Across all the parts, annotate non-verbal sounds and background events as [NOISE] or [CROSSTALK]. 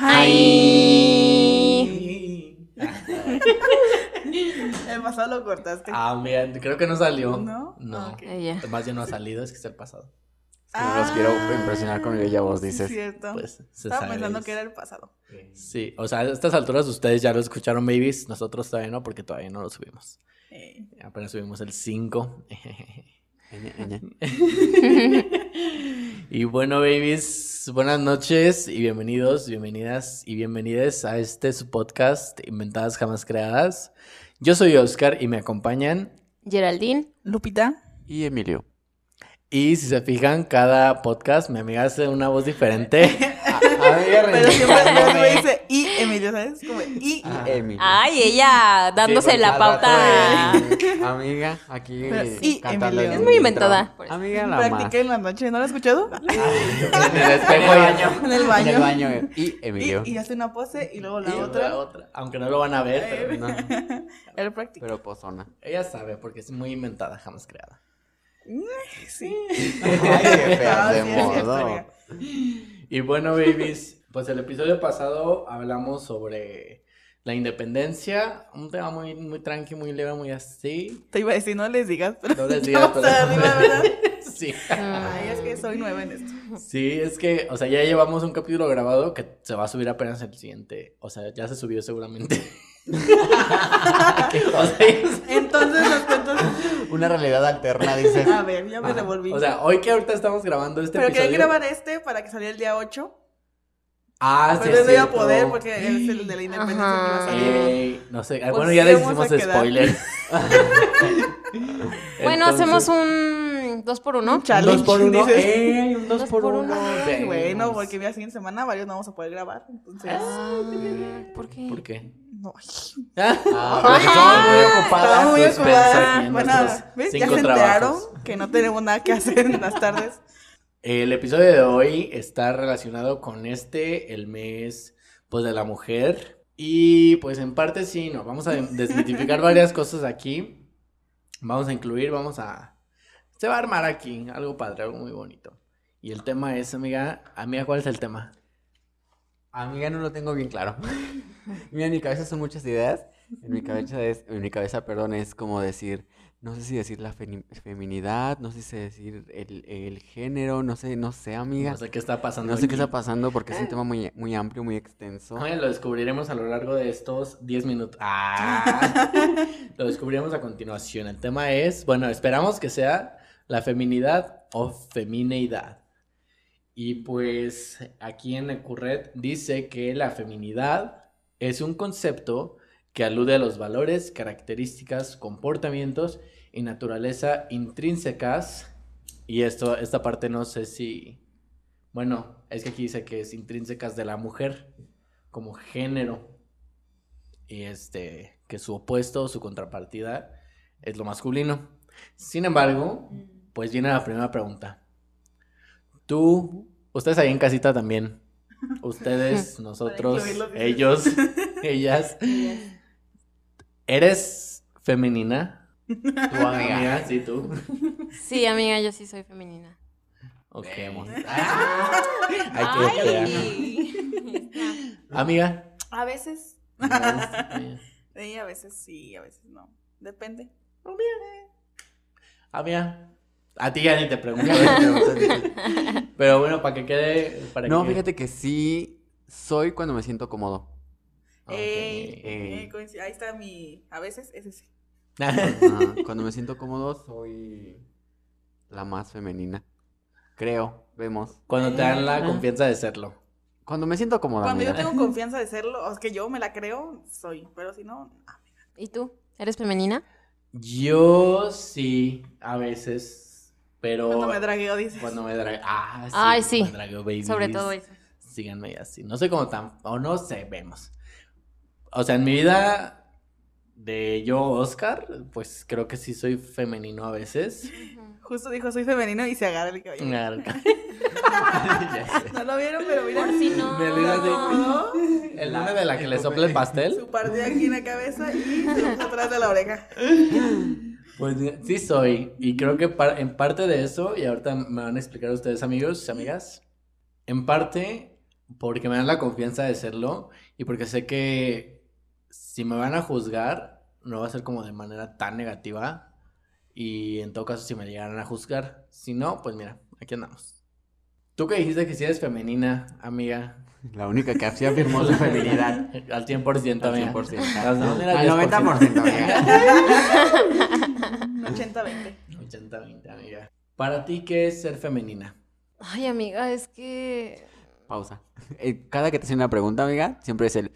Hi. [LAUGHS] El pasado lo cortaste. Ah, mira, creo que no salió. ¿No? No. Ah, ok. Ella. Más bien no ha salido, es que es el pasado. No los quiero impresionar con mi bella voz, dices. cierto. Pues se Estaba sabe. pensando que era el pasado. Sí, o sea, a estas alturas ustedes ya lo escucharon, babies. Nosotros todavía no, porque todavía no lo subimos. Eh, Apenas subimos el 5. [LAUGHS] [LAUGHS] Y bueno, babies, buenas noches y bienvenidos, bienvenidas y bienvenidas a este su podcast Inventadas Jamás Creadas. Yo soy Oscar y me acompañan. Geraldine. Lupita. Y Emilio. Y si se fijan, cada podcast mi amiga hace una voz diferente. [LAUGHS] Pero siempre me dice y Emilio, ¿sabes? Como y. Y Emilio. Ay, ella dándose Sí, la pauta. [LAUGHS] Amiga, aquí Pero- y cantando Emilio. el Es muy inventada. Amiga, la más. Practiqué en la noche, ¿no lo has escuchado? [LAUGHS] en el [LAUGHS] espejo baño. En el En baño. el baño. eh. Y Emilio. Y, y hace una pose y luego la Y otra. la otra. Aunque no lo van a ver, pero No, Él practica. pero pozona. ella sabe porque es muy inventada, jamás creada. Sí. Ay, qué fea Ah, de modo. Y bueno, babies, pues el episodio pasado hablamos sobre la independencia, un tema muy, muy tranqui, muy leve, muy así. Te iba a decir, no les digas, pero. No [LAUGHS] les digas, pero-. [LAUGHS] Sí. Ay, es que soy nueva en esto. Sí, es que, o sea, ya llevamos un capítulo grabado que se va a subir apenas el siguiente. O sea, ya se subió seguramente. [LAUGHS] o sea, es- Entonces los cuentos. Una realidad alterna, dices. A ver, ya me revolví. o sea, hoy que ahorita estamos grabando este pero quería episodio. grabar este para que saliera el día 8. Ah, sí. Pero no iba a poder porque es el de la independencia que iba a salir. Ey, no sé, Pues bueno, ya sí, les hicimos spoiler. [LAUGHS] [LAUGHS] Bueno, Entonces, hacemos un dos por uno. Un challenge. Dos por uno. dices. ¡Ey! Un dos, Dos por por uno. uno. Ay, bueno, Vemos. porque la siguiente semana varios no vamos a poder grabar. Entonces. Ah, ¿Por qué? ¿Por qué? No. [LAUGHS] Ah, estamos muy ocupadas. Estamos muy ocupadas. Bueno, ¿ves? Ya se enteraron que no tenemos nada que hacer en las tardes. El episodio de hoy está relacionado con este, el mes, pues, de la mujer. Y, pues, en parte sí, no, vamos a [LAUGHS] desmitificar varias cosas aquí. Vamos a incluir, vamos a... Se va a armar aquí algo padre, algo muy bonito. Y el tema es, amiga, amiga, ¿cuál es el tema? Amiga, no lo tengo bien claro. [LAUGHS] Mira, en mi cabeza son muchas ideas. En mi cabeza es, en mi cabeza, perdón, es como decir, no sé si decir la feminidad, no sé si decir el, el género, no sé, no sé, amiga. No sé qué está pasando No sé qué está pasando porque es un tema muy, muy amplio, muy extenso. Lo descubriremos a lo largo de estos 10 minutos. [LAUGHS] Ah, lo descubriremos a continuación. El tema es, bueno, esperamos que sea la feminidad o femineidad. Y pues aquí en el Curret dice que la feminidad es un concepto que alude a los valores, características, comportamientos y naturaleza intrínsecas. Y esto, esta parte no sé si bueno, es que aquí dice que es intrínsecas de la mujer como género. Y este, que su opuesto, su contrapartida, es lo masculino. Sin embargo, pues viene la primera pregunta. Tú, ustedes ahí en casita también. [LAUGHS] Ustedes, nosotros, ellos, [LAUGHS] ellas. ¿Eres femenina? [LAUGHS] Tu amiga. Amiga, sí, tú. Sí, amiga, yo sí soy femenina. Ok. Vemos. [LAUGHS] Ay, qué fea. Ay. Amiga. A veces. Amiga. Sí, a veces sí, a veces no. Depende. Amiga. A ti ya ni te pregunto. [LAUGHS] Pero bueno, para que quede. Para No, que... fíjate que sí soy cuando me siento cómodo. Ok. Ey, Ey. ahí está mi. A veces, ese sí. Ajá, Cuando me siento cómodo soy la más femenina. Creo, vemos. Cuando te dan la confianza de serlo. Cuando me siento cómoda, Cuando yo amiga. tengo [LAUGHS] confianza de serlo, o es que yo me la creo, soy. Pero si no, ah, ¿Y tú? ¿Eres femenina? Yo sí, a veces. Pero. cuando me dragueo, dices. Cuando me dragueo. Ah, sí. Ay, cuando sí. me dragueo, babies. Sobre todo eso. Síganme así. No sé cómo tan. O no sé, vemos. O sea, en mi vida de yo, Oscar, pues creo que sí soy femenino a veces. Justo dijo, soy femenino y se agarra el cabello. [LAUGHS] Ya sé. No lo vieron, pero mira. Por si no. Me de- No. El meme de la que le sopla el pastel. Su parte aquí en la cabeza y atrás de la oreja. Pues sí soy. Y creo que par- en parte de eso, y ahorita me van a explicar ustedes amigos, amigas, en parte porque me dan la confianza de serlo y porque sé que si me van a juzgar, no va a ser como de manera tan negativa y en todo caso si me llegaran a juzgar, si no, pues mira, aquí andamos. Tú que dijiste que si eres femenina, amiga, [LAUGHS] La única que así afirmó su feminidad. [LAUGHS] al 100%, Al amiga. 100%. Demás, mira, Al 90%, amiga. Un 80-20. 80-20, amiga. Para ti, ¿qué es ser femenina? Ay, amiga, es que. Pausa. Eh, Cada que te hacen una pregunta, amiga, siempre es el...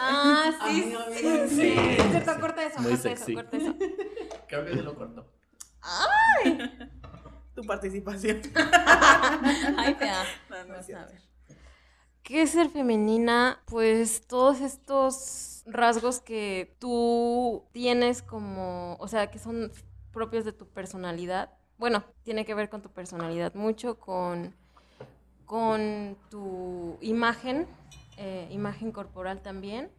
Ah, [LAUGHS] sí, sí, amiga, sí. sí. Es cierto, corta eso, Muy corta sexy. eso, corta eso. [LAUGHS] Creo que sí lo corto. [LAUGHS] Tu participación. Ay, fea. No, no Vamos a ver. ¿Qué es ser femenina? Pues todos estos rasgos que tú tienes como, o sea, que son propios de tu personalidad. Bueno, tiene que ver con tu personalidad mucho, con, con tu imagen, eh, imagen corporal también.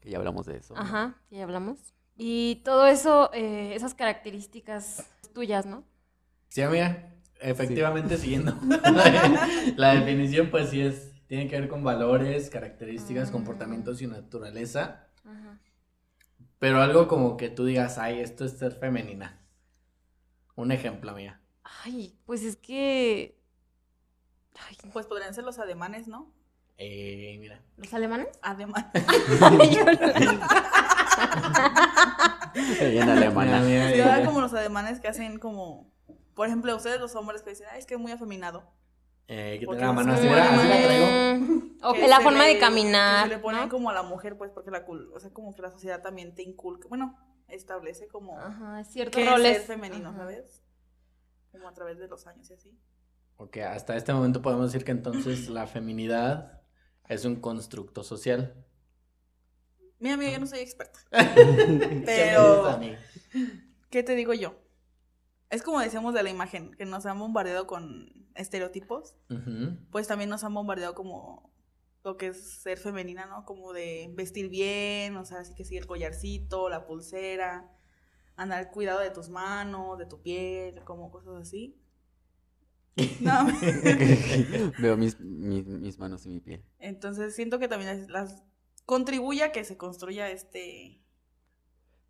Que ya hablamos de eso. Ajá, que ya hablamos. Y todo eso, eh, esas características tuyas, ¿no? Sí, amiga. Efectivamente, siguiendo [LAUGHS] [LAUGHS] la, definición, pues sí es. Tiene que ver con valores, características, Ah. comportamientos y naturaleza. Ajá. Pero algo como que tú digas, ay, esto es ser femenina. Un ejemplo, amiga. Ay, pues es que... Ay, Pues podrían ser los ademanes, ¿no? Eh, mira. ¿Los alemanes? Además. [LAUGHS] Bien [LAUGHS] alemana. Mira, como los ademanes que hacen como. Por ejemplo, ustedes los hombres que dicen, ay, es que es muy afeminado. Eh, que tenga la mano así, muy mira, así la alemanes. traigo. Mm, O Que la forma le- de caminar, Que se le ponen ¿no? como a la mujer, pues, porque la, cul- o sea, como que la sociedad también te inculca. Bueno, establece como. Ajá, ciertos que es roles. ser femenino, Ajá. ¿sabes? Como a través de los años y así. Ok, hasta este momento podemos decir que entonces la feminidad es un constructo social. Mira, amiga, yo no soy experta. [LAUGHS] ¿Qué me [LAUGHS] Pero-? ¿Qué te digo yo? Es como decíamos de la imagen, que nos han bombardeado con estereotipos. Pues también nos han bombardeado como lo que es ser femenina, ¿no? Como de vestir bien, o sea, así que sí, el collarcito, la pulsera, andar cuidado de tus manos, de tu piel, como cosas así. No, [LAUGHS] Veo mis, mis, mis manos y mi piel. entonces siento que también las contribuye a que se construya este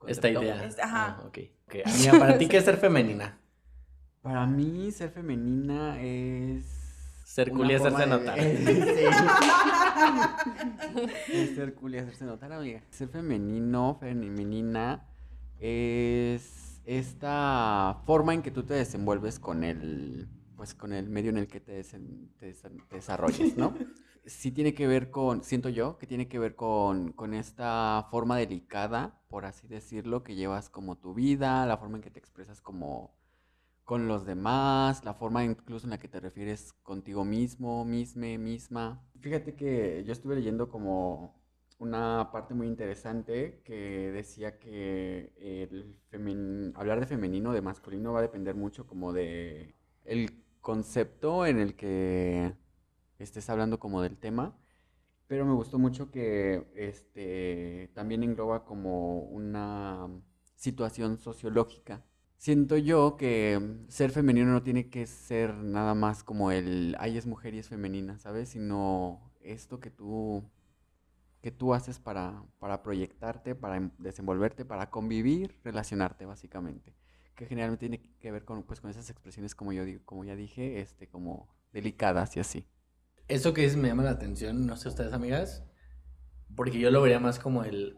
Esta idea. Este, ajá. Ah, ok. Ok, Amiga, para ti, [LAUGHS] ¿qué es ser femenina? Para mí, ser femenina es. Ser cool y hacerse de- notar. [LAUGHS] Sí. Ser cool y hacerse notar, amiga. Ser femenino, femenina, es esta forma en que tú te desenvuelves con el, pues con el medio en el que te, desen- te desa- te desarrolles, ¿no? [LAUGHS] Sí tiene que ver con, siento yo, que tiene que ver con, con esta forma delicada, por así decirlo, que llevas como tu vida, la forma en que te expresas como con los demás, la forma incluso en la que te refieres contigo mismo, misme, misma. Fíjate que yo estuve leyendo como una parte muy interesante que decía que el hablar de femenino, de masculino, va a depender mucho como de el concepto en el que estés hablando como del tema. Pero me gustó mucho que este también engloba como una situación sociológica. Siento yo que ser femenino no tiene que ser nada más como el, ay, es mujer y es femenina, ¿sabes? Sino esto que tú, que tú haces para, para proyectarte, para em- desenvolverte, para convivir, relacionarte, básicamente. Que generalmente tiene que ver con, pues, con esas expresiones, como yo digo, como ya dije, este, como delicadas y así. Eso que dices me llama la atención, no sé ustedes, amigas, porque yo lo vería más como el,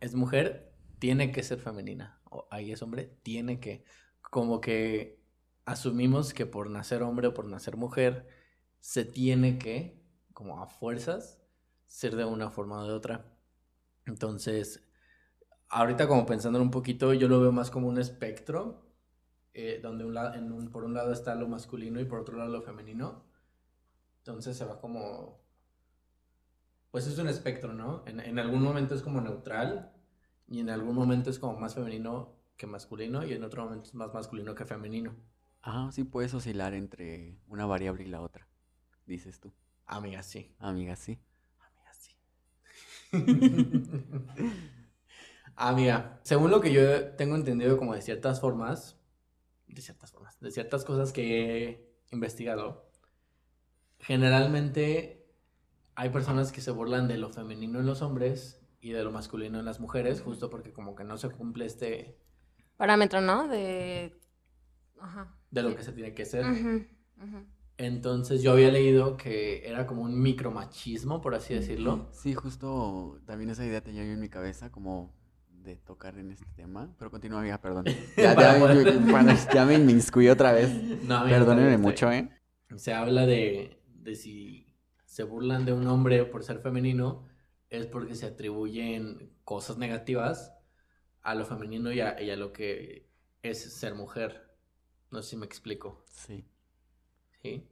es mujer, tiene que ser femenina, o ay, es hombre, tiene que, como que asumimos que por nacer hombre o por nacer mujer, se tiene que, como a fuerzas, ser de una forma o de otra. Entonces, ahorita como pensándolo un poquito, yo lo veo más como un espectro, eh, donde un la- en un- por un lado está lo masculino y por otro lado lo femenino. Entonces se va como... Pues es un espectro, ¿no? En, en algún momento es como neutral y en algún momento es como más femenino que masculino y en otro momento es más masculino que femenino. Ah, sí puedes oscilar entre una variable y la otra, dices tú. Amiga, sí. Amiga, sí. Amiga, sí. [LAUGHS] Amiga, según lo que yo tengo entendido como de ciertas formas, de ciertas formas, de ciertas cosas que he investigado, generalmente hay personas que se burlan de lo femenino en los hombres y de lo masculino en las mujeres, justo porque como que no se cumple este Parámetro, ¿no? De. Ajá. de lo que se tiene que ser. Ujú, ujú. Entonces yo había leído que era como un micromachismo, por así decirlo. Sí, justo también esa idea tenía yo en mi cabeza como de tocar en este tema, pero continúa, amiga, perdón. [LAUGHS] Ya, yo- me inmiscuí otra vez. No, Perdónenme mucho, ¿eh? Se habla de, de si se burlan de un hombre por ser femenino, es porque se atribuyen cosas negativas a lo femenino y a, y a lo que es ser mujer. No sé si me explico. Sí. ¿Sí?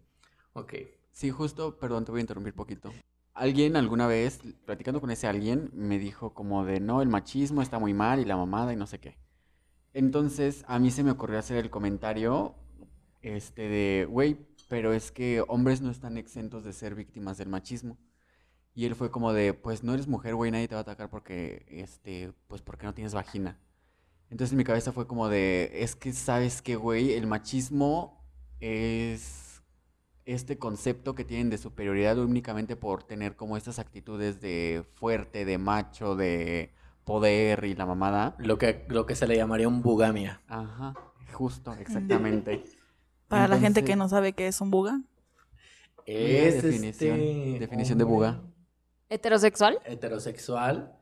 Ok. Sí, justo, perdón, te voy a interrumpir poquito. Alguien alguna vez, platicando con ese alguien, me dijo como de, no, el machismo está muy mal y la mamada y no sé qué. Entonces, a mí se me ocurrió hacer el comentario, este, de, güey, pero es que hombres no están exentos de ser víctimas del machismo. Y él fue como de, pues no eres mujer, güey, nadie te va a atacar porque, este, pues porque no tienes vagina. Entonces en mi cabeza fue como de, es que sabes que, güey, el machismo es este concepto que tienen de superioridad únicamente por tener como estas actitudes de fuerte, de macho, de poder y la mamada. Lo que, lo que se le llamaría un bugamia. Ajá, justo, exactamente. [LAUGHS] Para la gente que no sabe qué es un buga. Es definición, este definición de buga. ¿Heterosexual? Heterosexual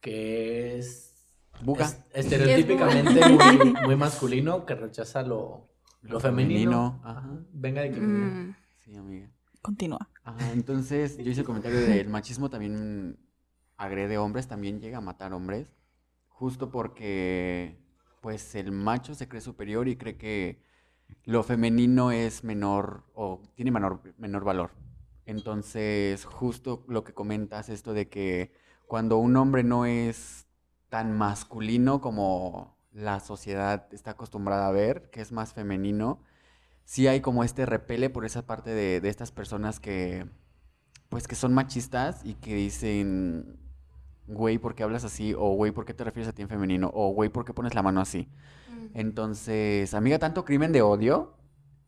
que es Buga. es- estereotípicamente muy, [LAUGHS] muy masculino que rechaza lo, lo femenino. femenino, ajá. Venga de que venga. Mm. Sí, amiga. Continúa. Ajá, entonces yo hice el comentario de el machismo también agrede hombres, también llega a matar hombres, justo porque pues el macho se cree superior y cree que lo femenino es menor o tiene menor, menor valor. Entonces, justo lo que comentas, esto de que cuando un hombre no es tan masculino como la sociedad está acostumbrada a ver, que es más femenino, sí hay como este repele por esa parte de, de estas personas que, pues que son machistas y que dicen, güey, ¿por qué hablas así? O güey, ¿por qué te refieres a ti en femenino? O güey, ¿por qué pones la mano así? Entonces, amiga, tanto crimen de odio,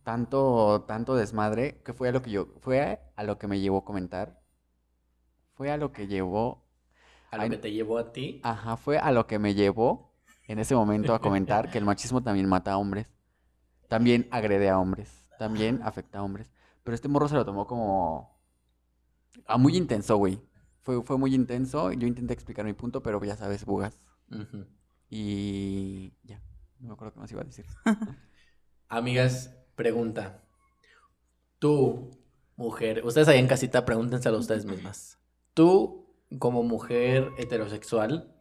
tanto, tanto desmadre, que fue a lo que yo, fue a lo que me llevó a comentar. Fue a lo que llevó, A lo que te llevó a ti. ajá, fue a lo que me llevó en ese momento a comentar que el machismo también mata a hombres, también agrede a hombres, también afecta a hombres. Pero este morro se lo tomó como a muy intenso, güey. Fue, fue muy intenso. Yo intenté explicar mi punto, pero ya sabes, bugas. Y ya, no me acuerdo qué más iba a decir. [LAUGHS] Amigas, pregunta. Tú, mujer, ustedes ahí en casita, pregúntenselo a ustedes mismas. Tú, como mujer heterosexual,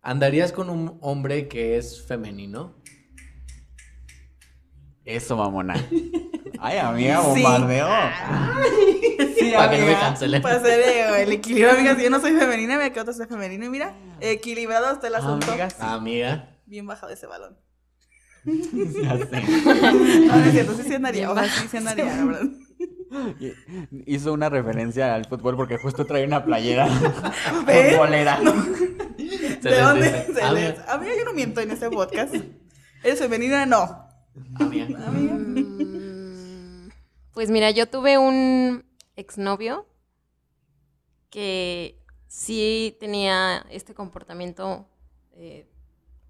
¿andarías con un hombre que es femenino? Eso, mamona. [LAUGHS] Ay, amiga, bombardeo. Sí, Para que no me amiga. cancelen. Eh, [LAUGHS] el equilibrio, amigas. Yo no soy femenina, me quedo soy femenino. Y mira, equilibrado está el asunto. Amiga, sí. Amiga. Bien bajado ese balón. [LAUGHS] Ya sé. No, no es cierto, sí se andaría. O sea, sí se andaría, la verdad. Hizo una referencia al fútbol porque justo trae una playera futbolera. Se ¿De dónde dice, se amiga, les- Amiga, yo no miento en este podcast. ¿Eres femenina? No. Amiga. Amiga. Mm, Pues mira, yo tuve un exnovio que sí tenía este comportamiento eh,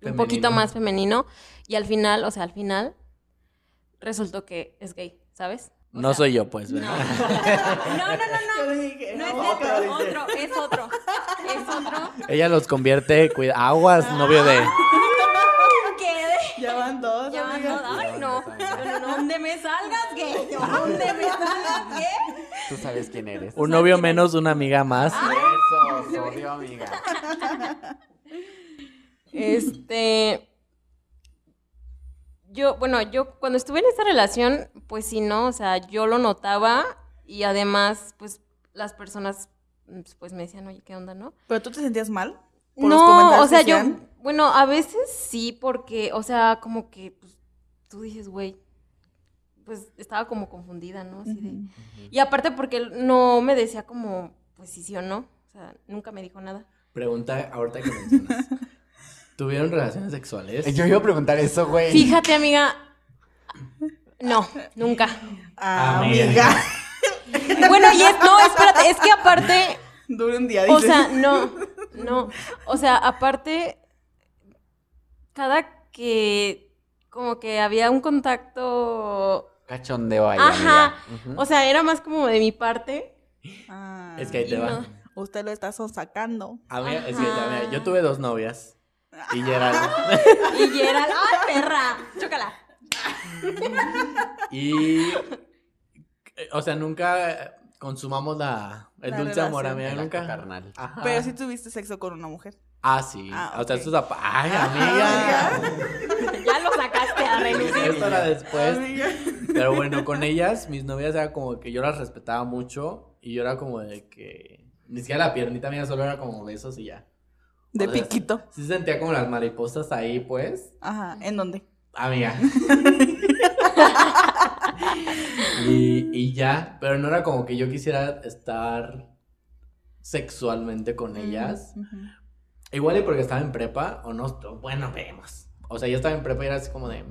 un poquito más femenino y al final, o sea, al final resultó que es gay, ¿sabes? O No sea, soy yo, pues, No, ¿verdad? [LAUGHS] no, no, no, dije, no, no es otro, es otro, es otro. Ella los convierte, cuida, aguas, novio de... [LAUGHS] ¿Qué? Ya van dos, Ya van amiga. todas. Ay, no. No, no, no. Donde me Donde me. Tú sabes quién eres. Un novio menos, una amiga más. Eso, odio, amiga. Este. Yo, bueno, yo cuando estuve en esta relación, pues sí, ¿no? O sea, yo lo notaba y además, pues las personas, pues me decían, oye, ¿qué onda, no? ¿Pero tú te sentías mal? por los No, comentarios o sea, que yo, bueno, a veces sí, porque, o sea, como que, pues, tú dices, güey, pues estaba como confundida, ¿no? Así de... Y aparte porque él no me decía como, pues sí, sí o no. O sea, nunca me dijo nada. Pregunta, ahorita que mencionas. [LAUGHS] ¿Tuvieron relaciones sexuales? Yo iba a preguntar eso, güey. Fíjate, amiga. No, nunca. Ah, Amiga. amiga. [LAUGHS] Bueno, y es, no, espérate, es que aparte, Dura un día, o dice. sea, no, no, o sea, aparte, cada que como que había un contacto, Cachondeo ahí, Ajá. o sea, era más como de mi parte. Ah, Es que ahí te va. no. Usted lo está sonsacando. Amiga, es que, Ajá. amiga, yo tuve dos novias. Y Gerald. [LAUGHS] Y Gerald, ¡ay, perra! Chócala. Y. O sea, nunca consumamos la, el La dulce amor, amiga. Nunca. carnal. Ajá. Pero si tuviste sexo con una mujer. Ah, sí. Ah, O sea, ok. esto es. Ay, amiga. Ya lo sacaste a relucir. Esto era después. Amiga. Pero bueno, con ellas, mis novias era como que yo las respetaba mucho. Y yo era como de que. Ni siquiera la piernita mía solo era como besos y ya. De O sea, piquito. Sí sentía como las mariposas ahí, pues. Ajá. ¿En dónde? Amiga. [LAUGHS] y, y ya, pero no era como que yo quisiera estar sexualmente con ellas. Igual y porque estaba en prepa, o no, bueno, vemos. O sea, yo estaba en prepa y era así como de...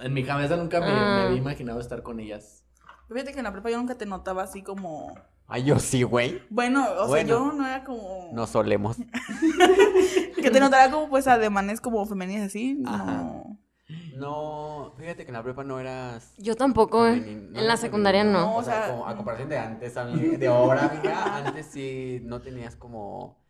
En mi cabeza nunca me, Ah. me había imaginado estar con ellas. Fíjate que en la prepa yo nunca te notaba así como. Ay, yo sí, güey. Bueno, o Bueno. sea, yo no era como. No solemos. [LAUGHS] Que te notara como pues ademanes como femeninas así. Ajá. No. No, fíjate que en la prepa no eras. Yo tampoco, ¿eh? no en la secundaria femenino. no. No, O sea, o sea, como a comparación de antes, de ahora, amiga, antes sí no tenías como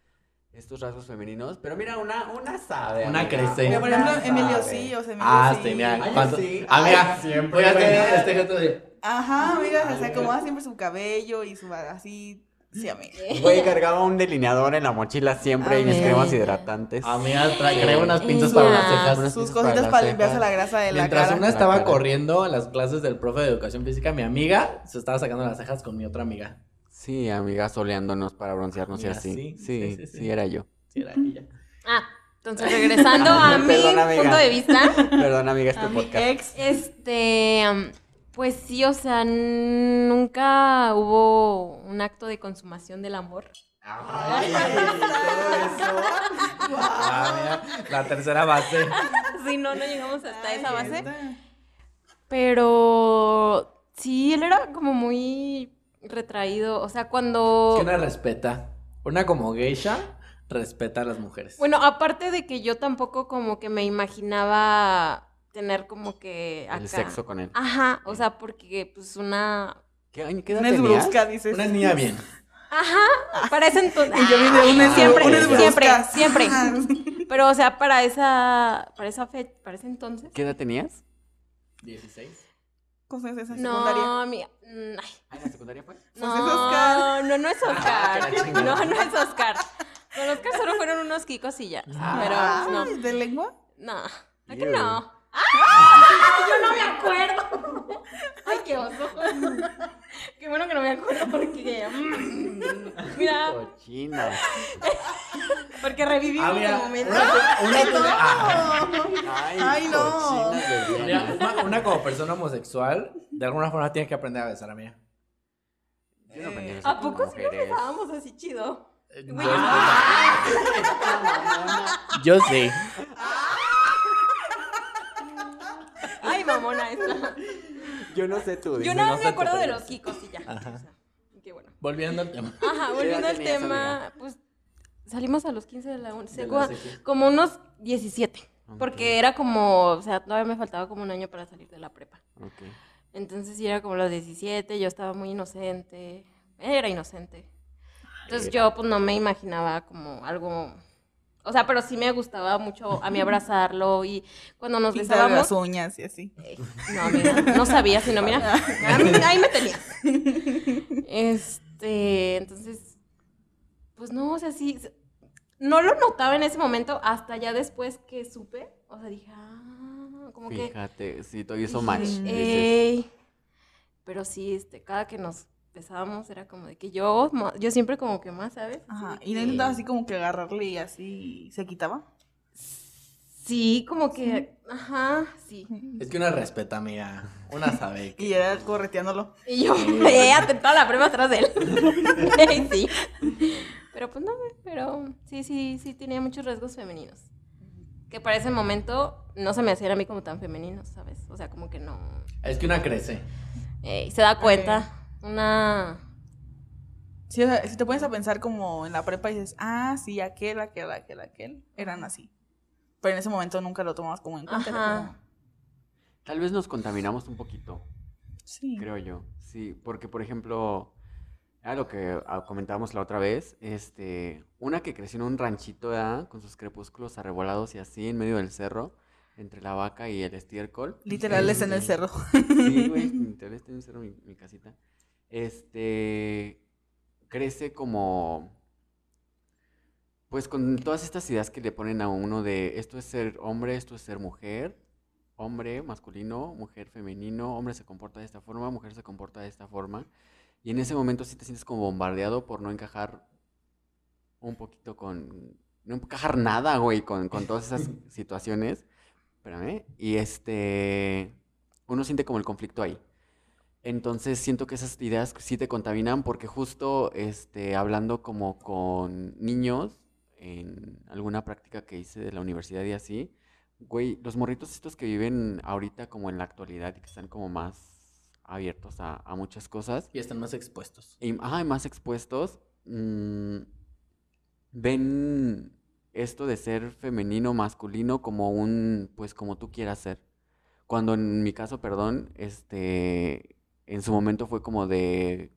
estos rasgos femeninos. Pero mira, una, una sabe. Una amiga, crece. Por ejemplo, Emilio sí, o sea, Emilio Ah, sí. sí, mira. Ay, ¿cuánto? sí. Amiga, Ay, siempre, voy a tener este gesto de... Ajá, amiga, o sea, Ay. acomoda siempre su cabello y su así. Sí, amiga. [LAUGHS] Güey, cargaba un delineador en la mochila siempre y mis cremas hidratantes. Amiga, trae unas pinzas para las cejas. Sus cositas para limpiarse la grasa de la Mientras cara. una estaba corriendo en las clases del profe de educación física, mi amiga se estaba sacando las cejas con mi otra amiga. Sí, amiga, soleándonos para broncearnos y así. sí, Sí, sí, sí, sí, sí. era yo. Sí, era ella. Ah, entonces regresando [LAUGHS] a mi Perdón, punto de vista. [LAUGHS] Perdón, amiga, este A mi podcast. ex. Este, pues sí, o sea, nunca hubo un acto de consumación del amor. Ay, [LAUGHS] todo eso. Ah, mira, la tercera base. Sí, no, no llegamos hasta Ay, esa base. esta. Pero sí, él era como muy retraído. O sea, cuando. Que una respeta. Una como geisha respeta a las mujeres. Bueno, aparte de que yo tampoco como que me imaginaba tener como que acá. El sexo con él. Ajá, o sea, porque pues una. ¿Qué, año- qué edad Una es tenías? brusca, dices. Una niña bien. Ajá, para ese entonces. [LAUGHS] Y yo vi de una es siempre, una es siempre, siempre. Pero, o sea, para esa, para esa fe, para ese entonces. ¿Qué edad tenías? 16. Cosas esa secundaria. No, amiga. mm, ay, Ah, ¿en la secundaria fue? [LAUGHS] Pues es Oscar. No, no, no es Ah, Oscar. No, no es Oscar. Con Oscar solo fueron unos kikos y ya. Pero Ay, no, ¿De lengua? no. ¿A que Ew. no? ¡Ah! Yo no me acuerdo. Ay, qué oso. [LAUGHS] Qué bueno que no me acuerdo porque. mm, Mira, Cochina. porque revivimos Ah, el momento. una, una, ah, Ay, Ay, no. mira, una- una como persona homosexual, de alguna forma tiene que aprender a besar a mí. Yo no aprendí a besar ¿A con poco sí nos mujeres. besábamos así chido? Eh, Güey, Yo, yo sí. Mamona esta. [LAUGHS] Yo no sé tú. Yo nada no más me acuerdo de los kikos y ya. Ajá. O sea, qué bueno. Volviendo al tema. Ajá, volviendo al tenías, tema, pues salimos a los 15 de la, un- secu. como unos 17. Ok. Porque era como, o sea, todavía me faltaba como un año para salir de la prepa. Ok. Entonces sí era como los 17, yo estaba muy inocente, era inocente. Entonces Era. yo pues no me imaginaba como algo, o sea, pero sí me gustaba mucho a mí abrazarlo y cuando nos Pintar besábamos, las uñas y así. eh, no, amiga, no sabía, sino mira, a mí- ahí me tenías. Este, entonces, pues no, o sea, sí, no lo notaba en ese momento hasta ya después que supe, o sea, dije, ah, como que... Fíjate, sí, todo hizo match. Pero sí, este, cada que nos besábamos era como de que yo, yo siempre como que más, ¿sabes? Ajá. Y no intentaba así como que agarrarle y así se quitaba. Sí, como que, ajá, sí. Es que una respeta, amiga. Una sabe. [LAUGHS] que- Y era correteándolo. Y yo me [LAUGHS] atentaba la prueba atrás de él. [LAUGHS] Sí. Pero pues no, pero sí, sí, sí tenía muchos rasgos femeninos. Que para ese momento no se me hacían a mí como tan femeninos, ¿sabes? O sea, como que no. Es que una crece. Ey, se da cuenta. Una... Sí, o sea, si te pones a pensar como en la prepa y dices, ah, sí, aquel, aquel, aquel, aquel, eran así. Pero en ese momento nunca lo tomabas como en cuenta. Ajá. Tal vez nos contaminamos un poquito, sí. creo yo. Sí, porque por ejemplo, era lo que ah, comentábamos la otra vez, este, una que creció en un ranchito, ¿verdad? Con sus crepúsculos arrebolados y así en medio del cerro, entre la vaca y el estiércol. Literal es en el cerro. Sí, güey, [LAUGHS] literal está en el cerro mi, mi casita. Este, crece como, pues con todas estas ideas que le ponen a uno de esto es ser hombre, esto es ser mujer, hombre masculino, mujer femenino, hombre se comporta de esta forma, mujer se comporta de esta forma. Y en ese momento sí te sientes como bombardeado por no encajar un poquito con, no encajar nada, güey, con, con todas esas [LAUGHS] situaciones. Espérame. Y este, uno siente como el conflicto ahí. Entonces siento que esas ideas sí te contaminan porque justo este, hablando como con niños en alguna práctica que hice de la universidad y así, güey, los morritos estos que viven ahorita como en la actualidad y que están como más abiertos a, a muchas cosas Y están más expuestos. y, ajá, y más expuestos, mm, ven esto de ser femenino, masculino como un, pues como tú quieras ser. Cuando en mi caso, perdón, este, en su momento fue como de,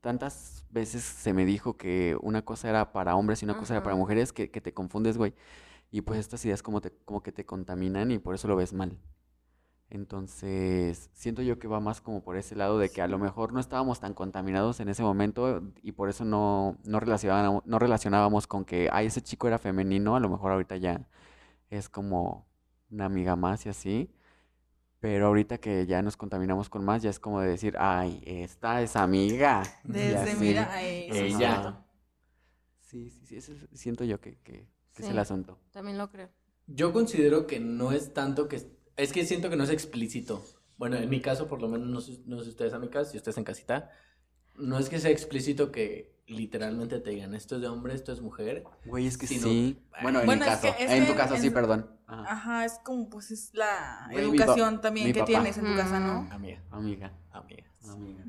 tantas veces se me dijo que una cosa era para hombres y una cosa era para mujeres que, que te confundes, güey. Y pues estas ideas como, te, como que te contaminan y por eso lo ves mal. Entonces, siento yo que va más como por ese lado de que a lo mejor no estábamos tan contaminados en ese momento y por eso no, no relacionábamos, no relacionábamos con que, ay, ese chico era femenino, a lo mejor ahorita ya es como una amiga más y así. Pero ahorita que ya nos contaminamos con más, ya es como de decir, ay, esta es amiga. Desde, así. mira, eh, Ella. Sí, sí, sí, eso es- siento yo que, que- que es el asunto. También lo creo. Yo considero que no es tanto que... Es que siento que no es explícito. Bueno, en mi caso, por lo menos, no sé, no sé ustedes, amigas, si ustedes en casita, no es que sea explícito que literalmente te digan esto es de hombre, esto es mujer. Güey, es que Sí, no. sí. Bueno, en Bueno, mi es que- caso. es en que tu caso, en sí, su- perdón. Ajá. Ajá, es como, pues es la Güey, mi pa- educación también mi que papá. tienes en tu casa, ¿no? Mm. Amiga, Amiga, amiga. amiga.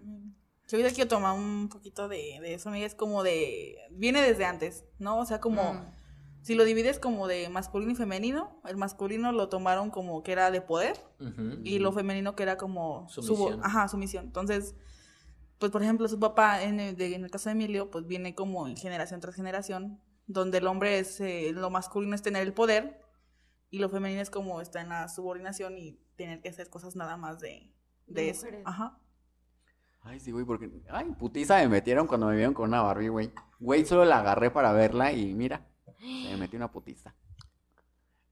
Yo ahorita quiero tomar un poquito de, de eso, amiga, es como de, viene desde antes, ¿no? O sea, como, Mm. si lo divides como de masculino y femenino, el masculino lo tomaron como que era de poder y lo femenino que era como su, Sumisión. ajá, sumisión. Entonces, pues por ejemplo, su papá, en el, de- en el caso de Emilio, pues viene como en generación tras generación, donde el hombre es, eh, lo masculino es tener el poder y lo femenino es como está en la subordinación y tener que hacer cosas nada más de, de, De eso. mujeres. Ajá. Ay, sí, güey, porque. Ay, putiza me metieron cuando me vieron con una Barbie, güey. Güey, solo la agarré para verla y mira, se me metió una putiza.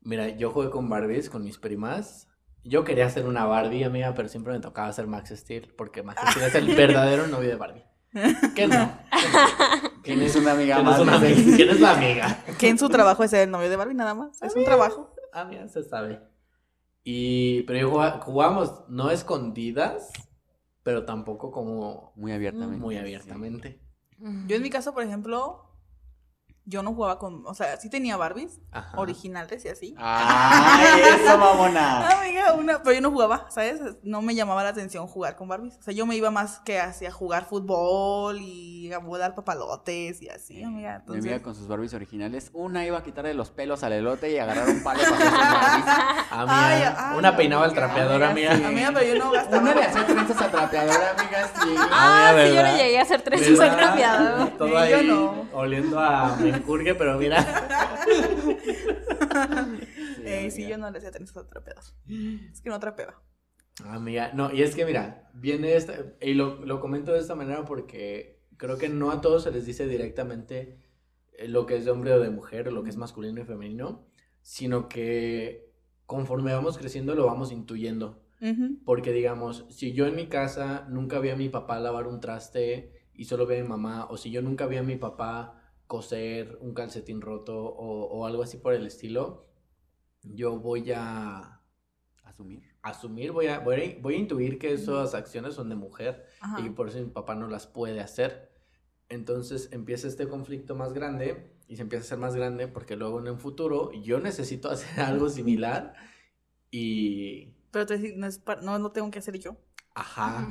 Mira, yo jugué con Barbies, con mis primas. Yo quería ser una Barbie, amiga, pero siempre me tocaba ser Max Steel, porque Max Steel es el verdadero novio de Barbie. [LAUGHS] ¿Qué no? ¿Quién es una amiga ¿Quién es, una amiga? ¿Quién es la amiga? Que en su trabajo es ser el novio de Barbie nada más. Es un trabajo. Amiga, se sabe. Y, pero jugábamos no escondidas, pero tampoco como Muy abiertamente. muy abiertamente. Yo en mi caso, por ejemplo, yo no jugaba con, o sea, sí tenía Barbies Ajá. originales y así. ¡Ay, [LAUGHS] eso, mamona! Amiga, una, pero yo no jugaba, ¿sabes? No me llamaba la atención jugar con Barbies. O sea, yo me iba más que hacia jugar fútbol y a volar papalotes y así, amiga. Mi Entonces, amiga con sus Barbies originales, una iba a quitarle los pelos al elote y agarrar un palo para hacer sus Barbies. [LAUGHS] Amiga, Ay, ay, una peinaba al amiga, trapeador, amiga. sí. Amiga, pero yo no gastaba. Una le hacía trenzas a trapeadora, amiga, sí. Ah, Amiga, sí, yo le llegué a hacer en ¿Verdad? cambiado. Todo ahí yo no. oliendo a menjurgue, pero mira. Eh, [LAUGHS] sí, yo no le hacía trenzas a trapeador. Es que no trapeaba. Amiga, no, y es que mira, viene esta, y lo, lo comento de esta manera porque creo que no a todos se les dice directamente eh, lo que es de hombre o de mujer, lo que es masculino y femenino, sino que conforme vamos creciendo lo vamos intuyendo. Porque digamos, si yo en mi casa nunca vi a mi papá lavar un traste y solo vi a mi mamá, o si yo nunca vi a mi papá coser un calcetín roto o, o algo así por el estilo, yo voy a Asumir. asumir, voy a, voy a, voy a intuir que esas acciones son de mujer Ajá. y por eso mi papá no las puede hacer. Entonces empieza este conflicto más grande y se empieza a hacer más grande porque luego en un futuro yo necesito [LAUGHS] hacer algo similar y... Pero te, no, es pa- no lo tengo que hacer yo. Ajá.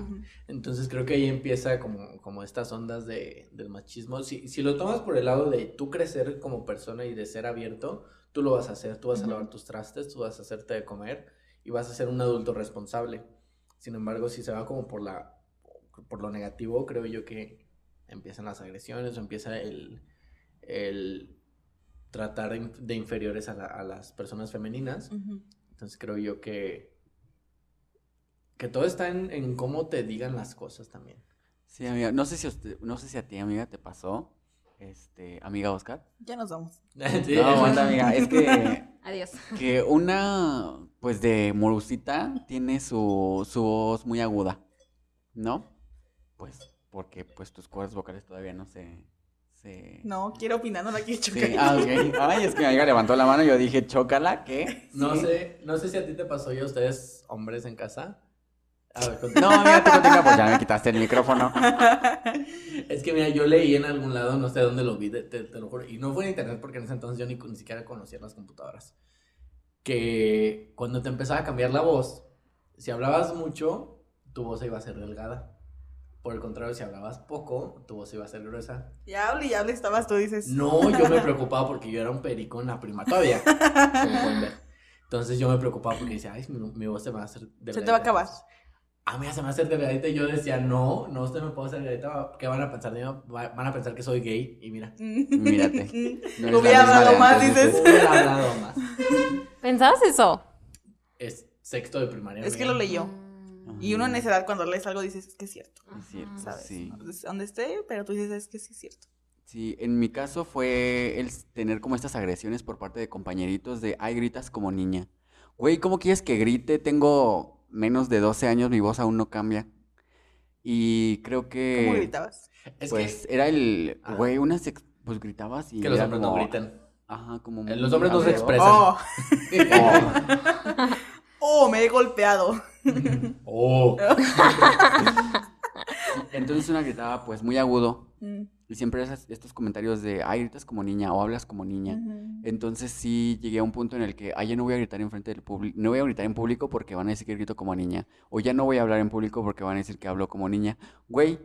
Entonces creo que ahí empieza como, como estas ondas de, del machismo. Si, si lo tomas por el lado de tú crecer como persona y de ser abierto, tú lo vas a hacer. Tú vas a lavar tus trastes, tú vas a hacerte de comer y vas a ser un adulto responsable. Sin embargo, si se va como por la por lo negativo, creo yo que empiezan las agresiones o empieza el, el tratar de, inf- de inferiores a, la- a las personas femeninas. Entonces creo yo que que todo está en, en cómo te digan las cosas también. Sí, amiga. No sé si a usted- no sé si a ti, amiga, te pasó. Este, amiga Oscar. Ya nos vamos. [LAUGHS] Sí. No, aguanta, amiga. Es que, [LAUGHS] Adiós. que una, pues de morusita tiene su, su voz muy aguda, ¿no? Pues, porque pues tus cuerdas vocales todavía no se... se... No, quiero opinar, no la quiero Sí, chocar. ah, ok. Ay, es que mi amiga levantó la mano y yo dije, chócala, ¿qué? No Sí. sé, no sé si a ti te pasó y a ustedes, hombres en casa. A ver. No, amiga, tú continúa, pues ya me quitaste el micrófono. [LAUGHS] Es que mira, yo leí en algún lado, no sé dónde lo vi, te, te- lo juro, y no fue en internet porque en ese entonces yo ni, ni siquiera conocía las computadoras. Que cuando te empezaba a cambiar la voz, si hablabas mucho, tu voz iba a ser delgada. Por el contrario, si hablabas poco, tu voz iba a ser gruesa. Y hable y hable, estabas tú, dices. No, yo me [LAUGHS] preocupaba porque yo era un perico en la prima todavía, como pueden ver. Entonces yo me preocupaba porque decía, ay, mi, mi voz se va a hacer delgadita. Se te va a acabar. Ah, mira, se me va a hacer delgadita. Y yo decía, no, no, usted me puede hacer delgadita. ¿Qué van a pensar mí? Van a pensar que soy gay. Y mira, Mírate. [LAUGHS] No Hubiera hablado más, dices. hubiera hablado más. ¿Pensabas eso? Es sexto de primaria. Es que lo leyó. Y uno en esa edad, cuando lees algo, dices, es que es cierto. Es cierto, ¿Sabes? sí. Donde esté, pero tú dices, es que sí es cierto. Sí, en mi caso fue el tener como estas agresiones por parte de compañeritos de, ay, gritas como niña. Güey, ¿cómo quieres que grite? Tengo menos de 12 años, mi voz aún no cambia. Y creo que, ¿Cómo gritabas? Es pues, era el, Ajá. güey, unas, ex- pues gritabas y que, que los hombres no gritan. Ajá, como Eh, los hombres no se expresan. Oh, Oh. [LAUGHS] oh, me he golpeado. [LAUGHS] Oh. Entonces una gritaba pues muy agudo Mm, y siempre esas- estos comentarios de, ay, gritas como niña o hablas como niña. Entonces sí llegué a un punto en el que, ah, ya no voy a gritar en frente del público, no voy a gritar en público porque van a decir que grito como niña, o ya no voy a hablar en público porque van a decir que hablo como niña. Güey,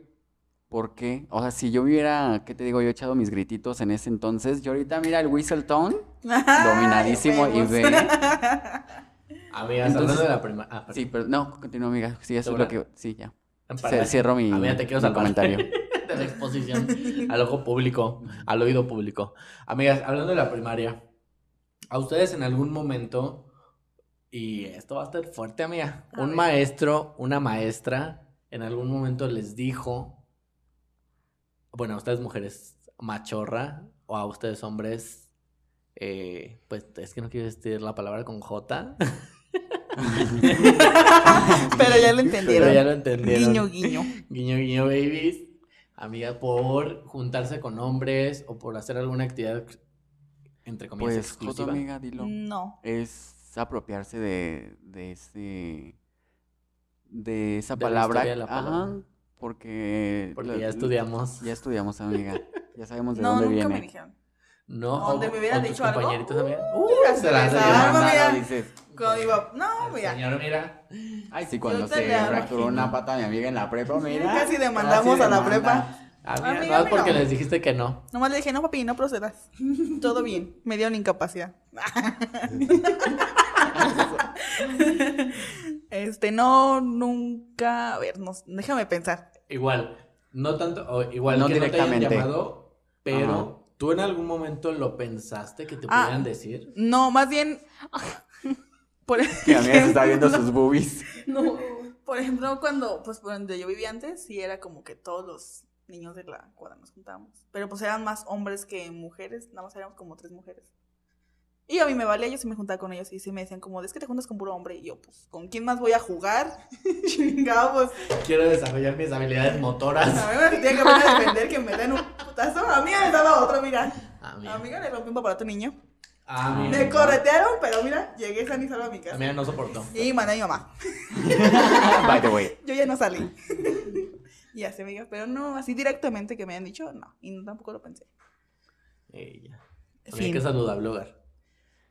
¿por qué? O sea, si yo hubiera, ¿qué te digo? Yo he echado mis grititos en ese entonces, yo ahorita mira el whistle tone, dominadísimo Ay, y ve. Amigas, Entonces- hablando de la prima. Ah, Sí, pero no, continúa, amiga. Sí, eso es lo que, sí, ya. Cierro mi, Amiga, te quiero mi salvar. comentario. [LAUGHS] de exposición [LAUGHS] al ojo público, al oído público. Amigas, hablando de la primaria, ¿a ustedes en algún momento, y esto va a estar fuerte, amiga, A un ver. maestro, una maestra, en algún momento les dijo, bueno, a ustedes mujeres, machorra, o a ustedes hombres, eh, pues es que no quiero decir la palabra con J, [LAUGHS] Pero ya lo entendieron. pero ya lo entendieron. Guiño, guiño. Guiño, guiño, babies. Amiga, por juntarse con hombres o por hacer alguna actividad, entre comillas, Pues, Joto, exclusiva. amiga, dilo. No. Es apropiarse de, de ese, de esa De la palabra. historia de la palabra. Ajá, porque... Porque la- ya estudiamos. Ya estudiamos, amiga. [LAUGHS] Ya sabemos de No, dónde nunca viene. me dijeron. No, Donde o- me tus dicho algo, compañeritos, uy, Uh, hasta se la mira. dices. Cuando iba, no, mira. Señor, mira. Ay, sí, cuando se fracturó una pata a mi amiga en la prepa, mira. Casi demandamos casi a la prepa. Amiga, Amiga, no porque les dijiste que no. Nomás le dije, no, papi, no procedas. [LAUGHS] Todo bien. Me dieron incapacidad. [LAUGHS] este, no, nunca. A ver, no, déjame pensar. Igual, no tanto, o igual No que no te hayan directamente. llamado, pero Ajá. Tú en algún momento lo pensaste que te Ah. pudieran decir. No, más bien. [LAUGHS] Por [LAUGHS] Mi amiga se está viendo ejemplo- sus boobies. [LAUGHS] No. Por ejemplo, cuando, pues, por donde yo vivía antes, sí era como que todos los niños de la cuadra nos juntábamos. Pero pues eran más hombres que mujeres, nada más éramos como tres mujeres. Y a mí me valía, yo sí me juntaba con ellos y sí me decían como, es que te juntas con puro hombre. Y yo, pues, ¿con quién más voy a jugar? [LAUGHS] Chingado, pues, Quiero desarrollar mis habilidades motoras. a mí me tenía que venir a defender que me den un putazo. A mí me daba otro, mira. Amiga. A mí me le rompí un paparato niño. Amiga. Me corretearon, pero mira, llegué san y salvo a mi casa. Amiga no soportó. Y mandé a mi mamá. [LAUGHS] By the way. Yo ya no salí. [LAUGHS] y así, amiga. Pero no, así directamente que me han dicho, no. Y no, tampoco lo pensé. Ella. Amiga, qué saludable hogar.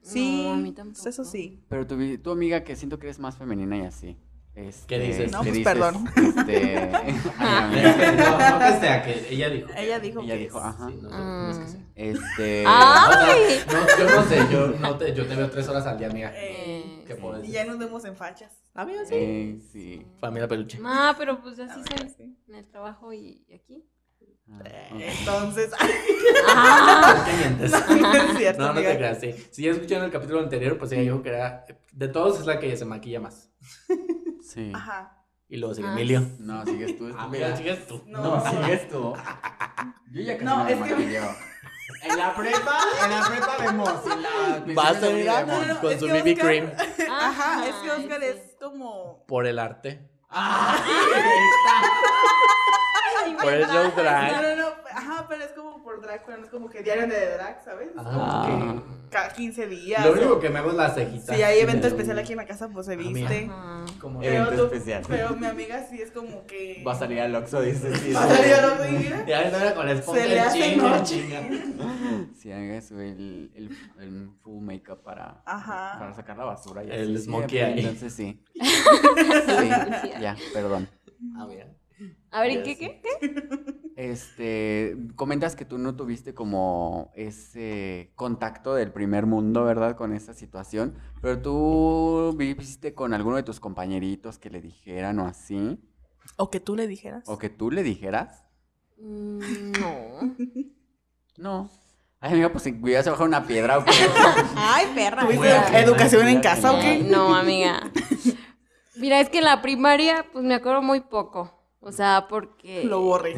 Sí, No, a mí tampoco. eso sí. Pero tu, tu amiga que siento que eres más femenina y así. Este, ¿Qué dices? No, ¿qué pues, dices? perdón. Este, [LAUGHS] ay, No, amiga. no que sea, que ella dijo. Ella dijo Ella que dijo, es- ajá. Sí, no, no, no es que sea. Este. [LAUGHS] ¡Ay! O sea, no, yo no sé, yo, no te, yo te veo tres horas al día, amiga. Eh, ¿Qué puedo y ya nos vemos en fachas. Amiga, sí. eh, sí. Familia peluche. Ah, pero pues así Ah, soy. sí. En el trabajo y, y aquí. Ah, Eh. Entonces, [LAUGHS] Ah, no es cierto, No, no te creas, sí. Si ya escucharon el capítulo anterior, pues ella dijo que era. De todos es la que se maquilla más. Sí. Ajá. Y luego sigue Ah, Emilio. No, sigues tú. Amiga, estúpida. sigues tú. No. No, sigues tú. Yo ya casi No, no, me es que-. En la prepa, en la prepa vemos. En la Vas a ir Con su BB cream. Ajá, es que Oscar es como. Por el arte. ¡Ah! Por el show No, drag. no, no. Ajá, pero es como por drag, pero no es como que diario de drag, ¿sabes? Es Ah. como que cada 15 días. Lo único que me hago es la cejita. Si hay evento Sí, especial aquí en la casa, pues se Amiga. viste. ah. Como Pero, Evento tú- especial. pero mi amiga sí es como que. Va a salir al Oxxo, dice. Sí, Va a salir al Oxxo y mira. Ya estaba con la esponja Se le hace chinga, chinga. [LAUGHS] Amiga, sube el, el, el full makeup para, Ajá. para sacar la basura. y El así, smokey. Entonces sí. [LAUGHS] Sí, ya, perdón. Amiga. A ver, ¿y Ya qué, qué, qué? Este, comentas que tú no tuviste como ese contacto del primer mundo, ¿verdad? Con esa situación, pero tú viviste con alguno de tus compañeritos que le dijeran o así, O que tú le dijeras. o que tú le dijeras. Mm, No. No. Ay, amiga, pues si cuidas bajo una piedra o qué. [LAUGHS] Ay, perra. ¿Tuviste educación en casa o qué? No, amiga. Mira, es que en la primaria, pues me acuerdo muy poco. O sea, porque. Lo borré.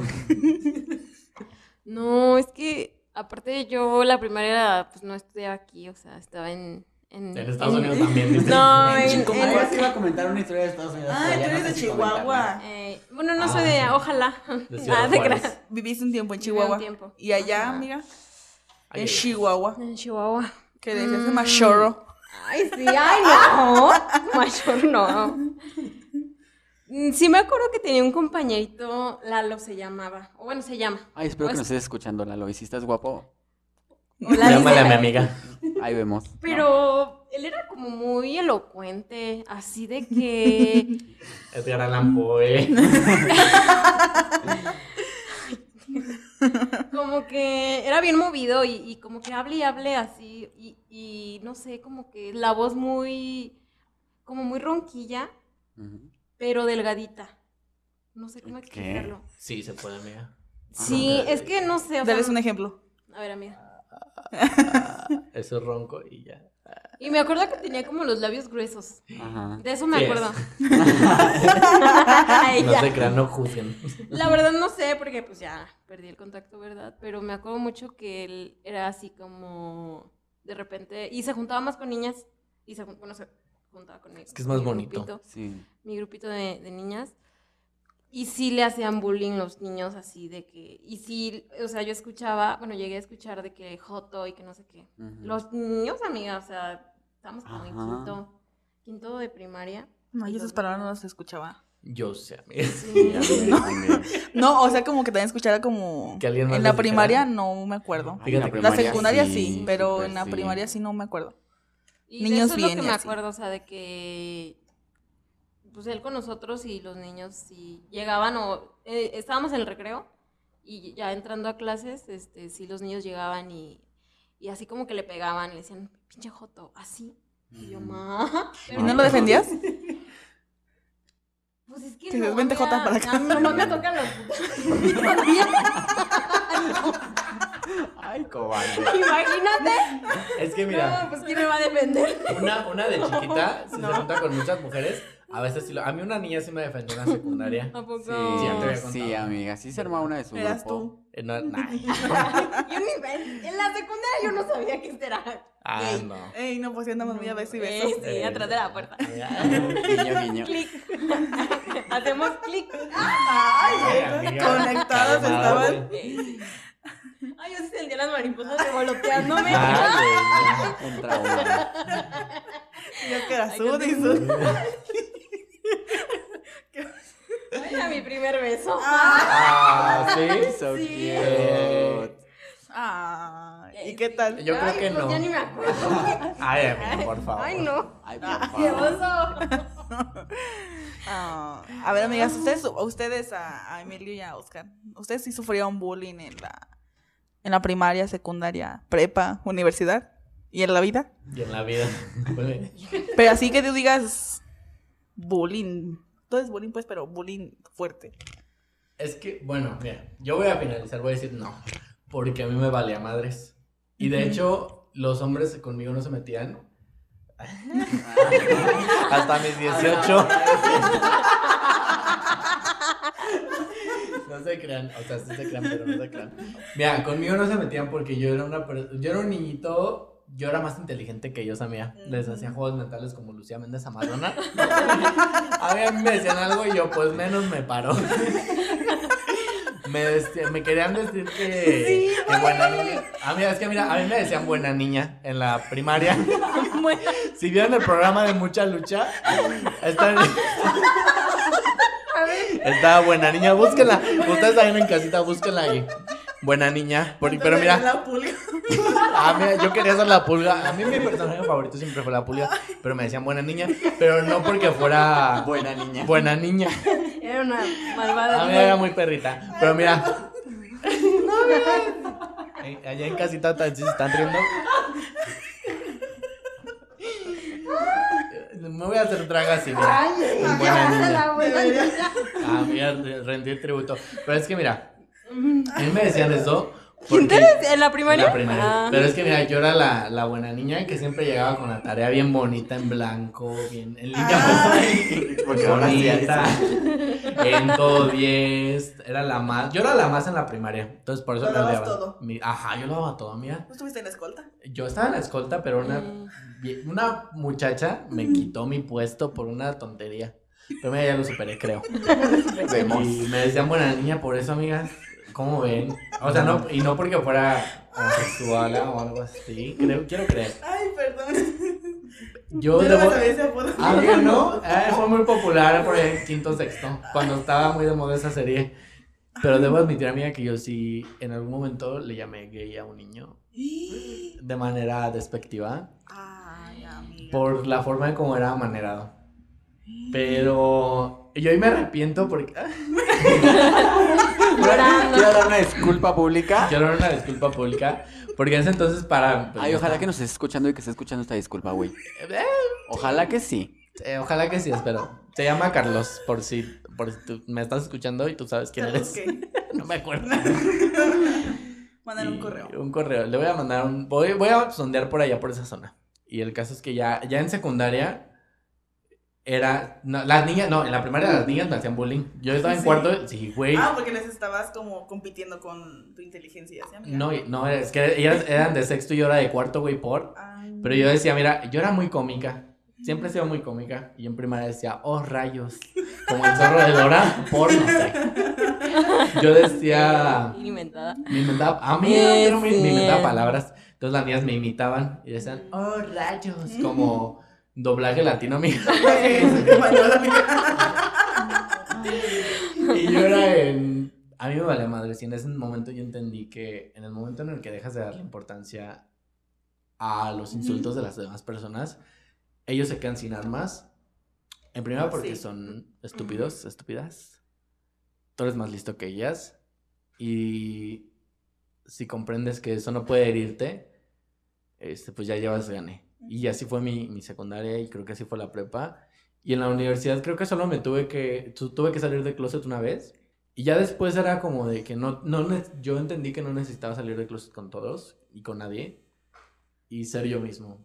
No, es que aparte yo la primaria, pues no estudiaba aquí, o sea, estaba en. En, En Estados en- Unidos también, dice. No, En en. Sí iba a comentar una historia de Estados Unidos. Ah, tú no eres sé de. Chihuahua. eh, bueno, no soy de. Ojalá. De Ah, [LAUGHS] de. Viviste un tiempo en Viví un Chihuahua. tiempo. Y allá, amiga, Ay, en. Chihuahua. En Chihuahua. Que decías Mm. machorro. Ay, sí, ay, no. [LAUGHS] Mayor no. Mm, Sí me acuerdo que tenía un compañerito, Lalo se llamaba. O bueno, se llama. Ay, espero que nos estés escuchando, Lalo. Y si estás guapo, Hola, Llámale a mi amiga. ahí vemos. ¿no? Pero él era como muy elocuente, así de que... [LAUGHS] Edgar Allan Poe. [LAUGHS] [LAUGHS] como que era bien movido y, y como que hable y hable así y, y no sé, como que la voz muy, como muy ronquilla, pero delgadita. No sé cómo ¿Qué? explicarlo. Sí, se puede, amiga. Sí, es que no sé, o sea, Dales un ejemplo. a ver, amiga. Eso es ronco y ya. Y me acuerdo que tenía como los labios gruesos. Ajá. De eso me Sí acuerdo. [LAUGHS] No Ella. se crean, no juzguen. La verdad no sé, porque pues ya perdí el contacto, ¿verdad? Pero me acuerdo mucho que él era así como de repente, y se juntaba más con niñas, y se, bueno, se juntaba con mi, Es que es más bonito. grupito, Sí. mi grupito de, de niñas. Y sí le hacían bullying los niños así de que, y sí, o sea, yo escuchaba, bueno, llegué a escuchar de que Joto y que no sé qué. Los niños, amiga, o sea, estamos como en quinto, quinto de primaria. No, Y esas palabras no las escuchaba. Yo sé, amiga. Sí, [LAUGHS] Sí. [LAUGHS] No, o sea, como que también escuchara como... Que alguien más En la primaria no me acuerdo. Ay, La primaria secundaria sí, sí, pero en la sí. primaria sí no me acuerdo. Y Niños de eso es bien lo que me acuerdo, o sea, de que pues él con nosotros y los niños si llegaban o eh, estábamos en el recreo y ya entrando a clases, este, sí los niños llegaban y, y así como que le pegaban le decían, pinche joto, así. Y yo, ma. ¿Y no lo defendías? [LAUGHS] Pues es que Dices, no, "Vente, Jota, para acá". Mí nomás me tocan los [LAUGHS] [LAUGHS] Ay, cobarde. Imagínate. Es que mira, No, pues quién me va a defender. una, una de chiquita, si se junta con muchas mujeres, [LAUGHS] a veces sí lo... A mí una niña sí me defendió en la secundaria. ¿A poco? Sí, ya sí, contado. amiga. Sí se armaba una de su Eras grupo. tú. Eh, no, nah. [LAUGHS] Yo ni, en, en la secundaria yo no sabía que este era Ah, gay. no. Ey, no, pues sí andamos muy a beso y Eh, beso. sí, atrás de la puerta. [LAUGHS] Guiño, guiño. Clic. Hacemos clic. Ay, amiga, Conectados estaban. Güey. Ay, yo sí sentía las mariposas revoloteándome. Ay, Entra una. [LAUGHS] Yo que era sud [LAUGHS] [LAUGHS] qué y sud. Ay, a mi primer beso. Ah, ¿sí? So Sí. cute. Ay, ¿y qué tal? Yo creo Ay, que pues no. Ya ni me acuerdo. Ay, amiga, por favor. Ay, no. Ay, Qué por favor. oso. Ah, a ver, amigas, ustedes, ustedes a, a Emilio y a Oscar, ¿ustedes sí sufrieron bullying en la, en la primaria, secundaria, prepa, universidad y en la vida? Y en la vida. [LAUGHS] Pero así que tú digas bullying. Todo es bullying, pues, pero bullying fuerte. Es que, bueno, mira, yo voy a finalizar, voy a decir no, porque a mí me valía madres. Y de hecho, los hombres conmigo no se metían. [LAUGHS] Hasta mis 18. [LAUGHS] No se crean, o sea, sí se crean, pero no se crean. Mira, conmigo no se metían porque yo era una yo era un niñito, yo era más inteligente que ellos, amiga. Les hacía juegos mentales como Lucía Méndez Amadona. [LAUGHS] A mí me decían algo y yo, pues menos me paro. Me, me querían decir que, que buena niña. A mí, es que mira, a mí me decían buena niña en la primaria. [LAUGHS] Si vieron el programa de Mucha Lucha, está, está buena niña, búsquenla. Ustedes ahí en casita, búsquenla ahí. Buena niña. Por- pero mira, La pulga. Ah, mira, yo quería ser la pulga. A mí mi personaje favorito siempre fue la pulga, pero me decían buena niña, pero no porque fuera Buena niña. buena niña. Era una malvada. A mí era muy perrita, pero mira. [LAUGHS] Ay, Allá en casita tan- si se están riendo. Me voy a hacer draga así, mira. Buena niña. Ah, mira, rendir tributo. Pero es que mira, a mí me decían eso. Porque... ¿En la primaria? En la primaria. Ah. Pero es que mira, yo era la, la buena niña que siempre llegaba con la tarea bien bonita, en blanco, bien en línea. pues, [LAUGHS] Porque ahora sí todo 10. Era la más. Yo era la más en la primaria. Entonces por eso Lo me dabas odiaban. todo. Mi- ajá, yo lo daba todo, mía. ¿No estuviste en la escolta? Yo estaba en la escolta, pero una, vie- una muchacha me quitó mi puesto por una tontería. Pero mira, ya lo superé, creo. [LAUGHS] Vemos. Y me decían buena niña por eso, amigas. ¿Cómo ven? O sea, no, y no porque fuera homosexual o algo así. Creo, quiero creer. Ay, perdón. [LAUGHS] Yo Yo no debo. Ah, mira, no. [LAUGHS] Eh, fue muy popular por ahí en quinto sexto. Cuando estaba muy de moda esa serie. Pero debo admitir, amiga, que yo sí en algún momento le llamé gay a un niño [GASPS] de manera despectiva Ay, amiga. por la forma en cómo era manerado. [GASPS] Pero yo ahí me arrepiento porque [LAUGHS] Llorando. Quiero dar una disculpa pública. quiero dar una disculpa pública. Porque en ese entonces para. pues, Ay, ojalá que nos estés escuchando y que estés escuchando esta disculpa, güey. Eh, Ojalá que sí. eh, ojalá que sí, espero. Se llama Carlos, por si, por si tú me estás escuchando y tú sabes quién eres. Ok. [LAUGHS] No me acuerdo. [LAUGHS] Mándale un Y- correo. Un correo. Le voy a mandar un. Voy, voy a sondear por allá, por esa zona. Y el caso es que ya, ya en secundaria. Era. No, las niñas. No, en la primaria las niñas me hacían bullying. Yo estaba en Sí. cuarto. Sí, güey. Ah, porque les estabas como compitiendo con tu inteligencia, ¿sí, amiga? No, no, es que ellas eran de sexto y yo era de cuarto, güey, por. Ay. Pero yo decía, mira, yo era muy cómica. Siempre he sido muy cómica. Y en primaria decía, oh, rayos. Como el zorro de Dora, por no sé. Yo decía. Inventada. Me inventaba, a mí Es yo no me, me inventaba palabras. Entonces las niñas me imitaban y decían, oh, rayos. Como doblaje latino, [LAUGHS] amiga. Y yo era en. A mí me valía madre. Y en ese momento yo entendí que en el momento en el que dejas de darle importancia a los insultos de las demás personas, ellos se quedan sin armas. En primera porque Sí. son estúpidos, estúpidas. Tú eres más listo que ellas. Y si comprendes que eso no puede herirte, este, pues ya llevas gane. Y así fue mi, mi secundaria y creo que así fue la prepa. Y en la universidad creo que solo me tuve que, tu- tuve que salir de closet una vez. Y ya después era como de que no, no, yo entendí que no necesitaba salir de closet con todos y con nadie. Y ser yo mismo,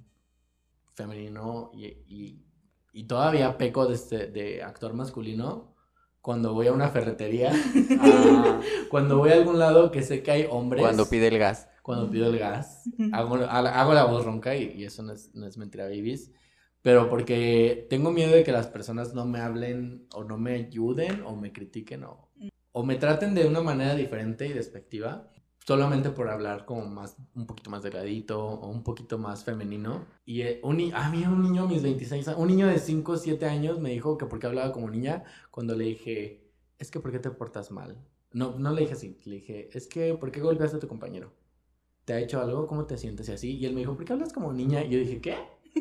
femenino y, y, y todavía peco de, este, de actor masculino cuando voy a una ferretería, [LAUGHS] Ah, [LAUGHS] cuando voy a algún lado que sé que hay hombres. cuando pide el gas. Cuando pido el gas. Hago, ha- hago la voz ronca y, y eso no es, no es mentira, babies. Pero porque tengo miedo de que las personas no me hablen o no me ayuden o me critiquen o, o me traten de una manera diferente y despectiva. Solamente por hablar como más, un poquito más delgadito o un poquito más femenino. Y eh, un, ni- a mí un niño mis 26 años, un niño de 5 o 7 años me dijo que porque hablaba como niña cuando le dije, es que ¿por qué te portas mal? No, no le dije así, le dije, es que ¿por qué golpeaste a tu compañero? ¿Te ha hecho algo? ¿Cómo te sientes? Y así. Y él me dijo, ¿por qué hablas como niña? Y yo dije, ¿qué? [LAUGHS]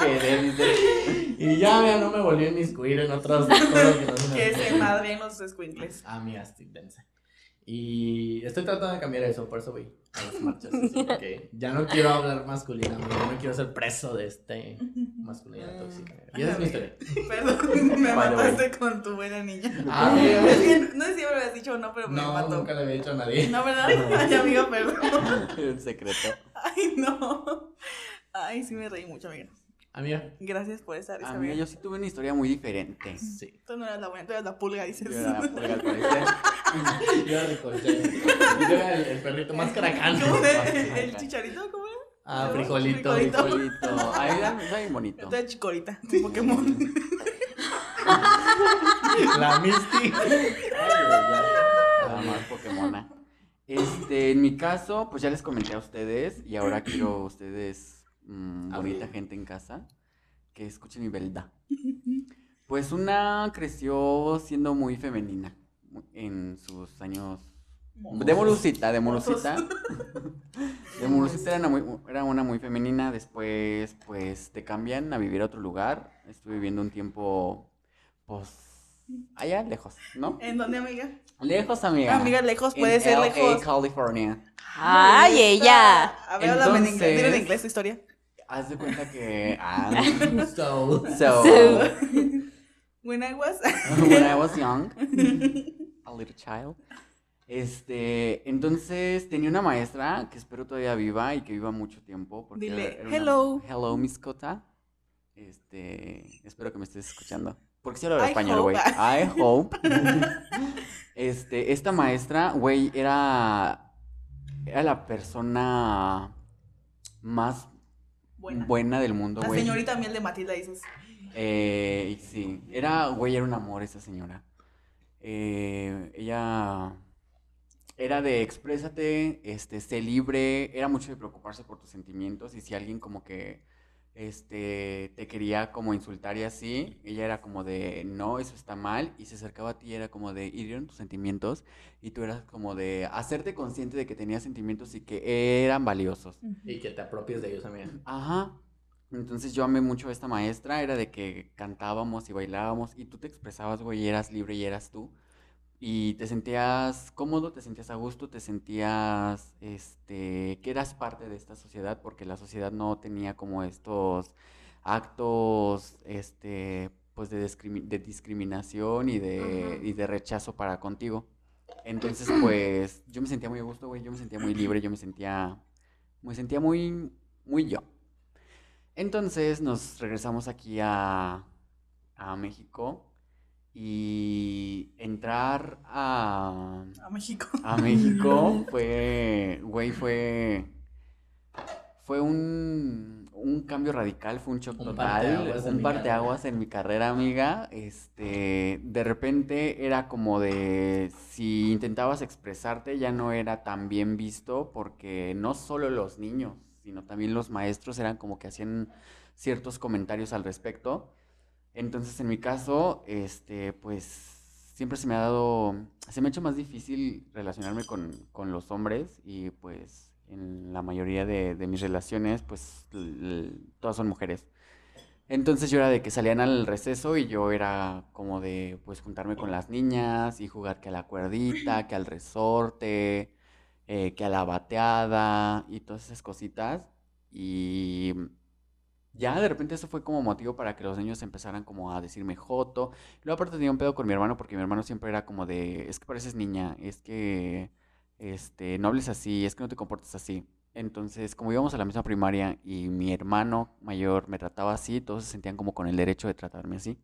Dice. Y ya, mira, no me volví a inmiscuir en otras cosas que no son [LAUGHS] Que así. se madre en los escuincles. Amigas, dense. Y estoy tratando de cambiar eso, por eso voy a las marchas. así, ya no quiero hablar masculina, amigo, no quiero ser preso de este masculinidad tóxica. Y esa es mi historia. Perdón, me By mataste con tu buena niña. Ah, amiga. Es que no sé si me lo habías dicho o no, pero me No, mató. nunca le había dicho a nadie. No, ¿verdad? Ay, amiga, perdón. [LAUGHS] Un secreto. Ay, no. Ay, sí me reí mucho, amiga. Amiga, Gracias por risa, Amiga, amiga. yo sí tuve una historia muy diferente. sí. Tú no eras la buena, tú eras la pulga, dices. Yo era la pulga, [LAUGHS] al parecer. [LAUGHS] Yo. Yo era el, el perrito más caracán. ¿Cómo era? ¿El chicharito? ¿Cómo era? Ah, frijolito. frijolito. Frijolito. Ahí era está bien bonito. Eres chicorita, Pokémon. [LAUGHS] La Misty. Nada más Pokémona. Este, en mi caso, pues ya les comenté a ustedes y ahora quiero a ustedes, mm, bonita gente en casa, que escuchen mi verdad. Pues una creció siendo muy femenina en sus años de Morucita, de Morucita. [LAUGHS] De Morucita era una, muy, era una muy femenina, después pues te cambian a vivir a otro lugar. Estuve viviendo un tiempo, pues, allá lejos, ¿no? ¿En dónde, amiga? Lejos, amiga. Amiga, lejos, En puede ser LA, lejos. California. ¡Ay, ella! A ver, háblame en inglés. En Entonces- inglés tu historia. Haz de cuenta que. Ah, [LAUGHS] So. so, So. When I was. [LAUGHS] when I was young, a little child. Este, entonces tenía una maestra que espero todavía viva y que viva mucho tiempo. Porque Dile, una- "Hello". Hello, Miss Cota. Este, espero que me estés escuchando. Porque si hablo español, güey. I hope. [LAUGHS] Este, esta maestra, güey, era, era la persona más Buena. buena del mundo, La güey. señorita miel de Matilda, dices. Eh, sí, era, güey, era un amor esa señora. Eh, ella era de exprésate, este, sé libre, era mucho de preocuparse por tus sentimientos y si alguien como que, este, te quería como insultar y así, ella era como de, no, eso está mal y se acercaba a ti y era como de, hirieron tus sentimientos y tú eras como de hacerte consciente de que tenías sentimientos y que eran valiosos. Y que te apropies de ellos, amiga. Ajá. Entonces yo amé mucho a esta maestra, era de que cantábamos y bailábamos y tú te expresabas, güey, y eras libre y eras tú. Y te sentías cómodo, te sentías a gusto, te sentías, este, que eras parte de esta sociedad porque la sociedad no tenía como estos actos, este, pues de, discrimi- de discriminación y de, y de rechazo para contigo. Entonces, [CLEARS THROAT] pues, yo me sentía muy a gusto, güey, yo me sentía muy libre, yo me sentía, me sentía muy, muy yo. Entonces nos regresamos aquí a, a México y entrar a, A México. a México [LAUGHS] fue, güey, fue, fue un, un cambio radical, fue un shock Un total, parteaguas un parteaguas en mi carrera, amiga. Este, de repente era como de, si intentabas expresarte ya no era tan bien visto porque no solo los niños, sino también los maestros eran como que hacían ciertos comentarios al respecto. Entonces, en mi caso, este, pues siempre se me ha dado, se me ha hecho más difícil relacionarme con, con los hombres y pues en la mayoría de, mis relaciones, pues todas son mujeres. Entonces yo era de que salían al receso y yo era como de pues juntarme con las niñas y jugar que a la cuerdita, que al resorte, eh, que a la bateada y todas esas cositas. Y ya de repente eso fue como motivo para que los niños empezaran como a decirme joto. Luego aparte tenía un pedo con mi hermano porque mi hermano siempre era como de, es que pareces niña, es que este, no hables así, es que no te comportes así. Entonces, como íbamos a la misma primaria y mi hermano mayor me trataba así, todos se sentían como con el derecho de tratarme así.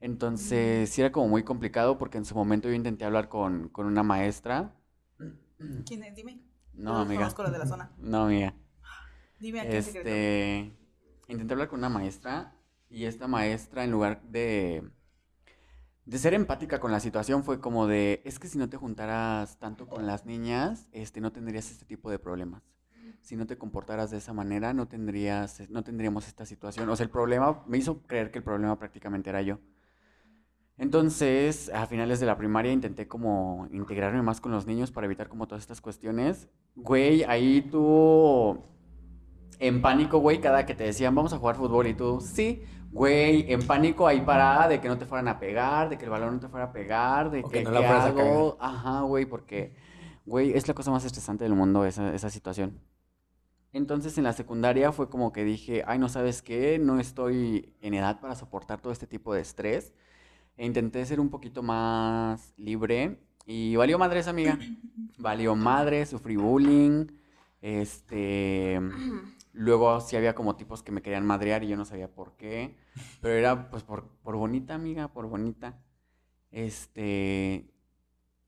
Entonces, sí era como muy complicado porque en su momento yo intenté hablar con, con una maestra. ¿Quién es? Dime. No, amiga. Conozco los de la zona. No, amiga. Dime a quién secreto. Este, intenté hablar con una maestra y esta maestra en lugar de de ser empática con la situación fue como de, es que si no te juntaras tanto con las niñas, este no tendrías este tipo de problemas. Si no te comportaras de esa manera, no tendrías no tendríamos esta situación. O sea, el problema me hizo creer que el problema prácticamente era yo. Entonces, a finales de la primaria intenté como integrarme más con los niños para evitar como todas estas cuestiones. Güey, ahí tú en pánico, güey, cada que te decían, vamos a jugar fútbol y tú, sí, güey, en pánico ahí parada de que no te fueran a pegar, de que el balón no te fuera a pegar, de O que, que no la ¿qué fueras a? Ajá, güey, porque, güey, es la cosa más estresante del mundo esa, esa situación. Entonces en la secundaria fue como que dije, ay, no sabes qué, no estoy en edad para soportar todo este tipo de estrés. E intenté ser un poquito más libre y valió madres, amiga. [CLEARS THROAT] Valió madre, sufrí bullying. Este, luego sí había como tipos que me querían madrear y yo no sabía por qué, pero era pues por, por bonita, amiga, por bonita. Este,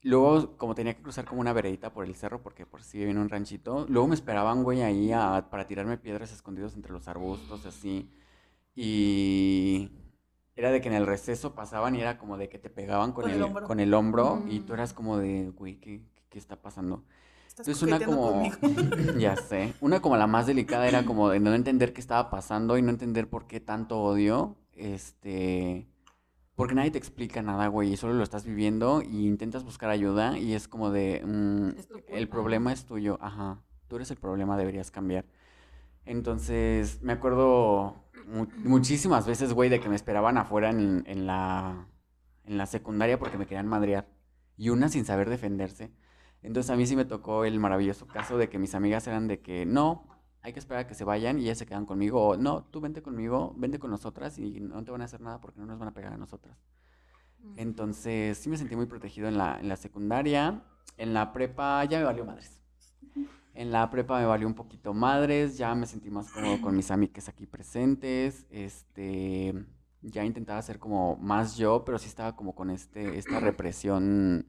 luego como tenía que cruzar como una veredita por el cerro porque por si viene un ranchito, luego me esperaban, güey, ahí a- para tirarme piedras escondidos entre los arbustos, así. Y era de que en el receso pasaban y era como de que te pegaban con Con el el, hombro. con el hombro y tú Mm. eras como de, güey, ¿qué, qué- qué está pasando? Estás Entonces una como, [LAUGHS] ya sé, una como la más delicada era como de no entender qué estaba pasando y no entender por qué tanto odio, este, porque nadie te explica nada, güey, y solo lo estás viviendo y intentas buscar ayuda y es como de, mm, Es el problema es tuyo, ajá, tú eres el problema, deberías cambiar. Entonces, me acuerdo mu- muchísimas veces, güey, de que me esperaban afuera en, en la, en la secundaria porque me querían madrear. Y una sin saber defenderse. Entonces, a mí sí me tocó el maravilloso caso de que mis amigas eran de que, no, hay que esperar a que se vayan y ellas se quedan conmigo. O, no, tú vente conmigo, vente con nosotras y no te van a hacer nada porque no nos van a pegar a nosotras. Entonces, sí me sentí muy protegido en la, en la secundaria. En la prepa ya me valió madres. En la prepa me valió un poquito madres, ya me sentí más cómodo con mis amigas aquí presentes. Este, ya intentaba ser como más yo, pero sí estaba como con este, esta represión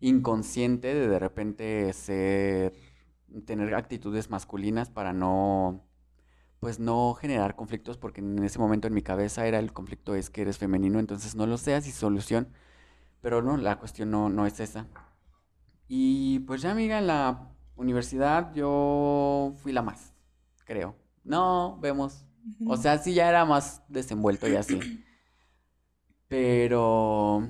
inconsciente de de repente ser, tener actitudes masculinas para no, pues no generar conflictos, porque en ese momento en mi cabeza era el conflicto es que eres femenino, entonces no lo seas y solución. Pero no, la cuestión no, no es esa. Y pues ya, amiga, la universidad yo fui la más, creo. No, vemos. O sea, sí ya era más desenvuelto y así. Pero...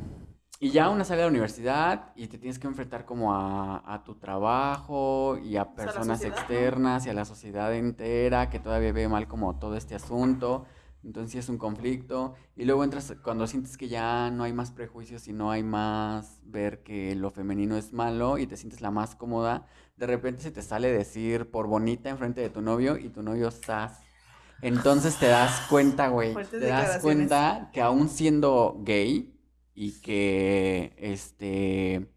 Y ya una sale de la universidad y te tienes que enfrentar como a, a tu trabajo y a personas externas y a la sociedad entera que todavía ve mal como todo este asunto. Entonces sí es un conflicto. Y luego entras cuando sientes que ya no hay más prejuicios y no hay más ver que lo femenino es malo y te sientes la más cómoda. De repente se te sale decir por bonita enfrente de tu novio y tu novio estás. Entonces te das [LAUGHS] cuenta, güey. Te das cuenta que aún siendo gay y que este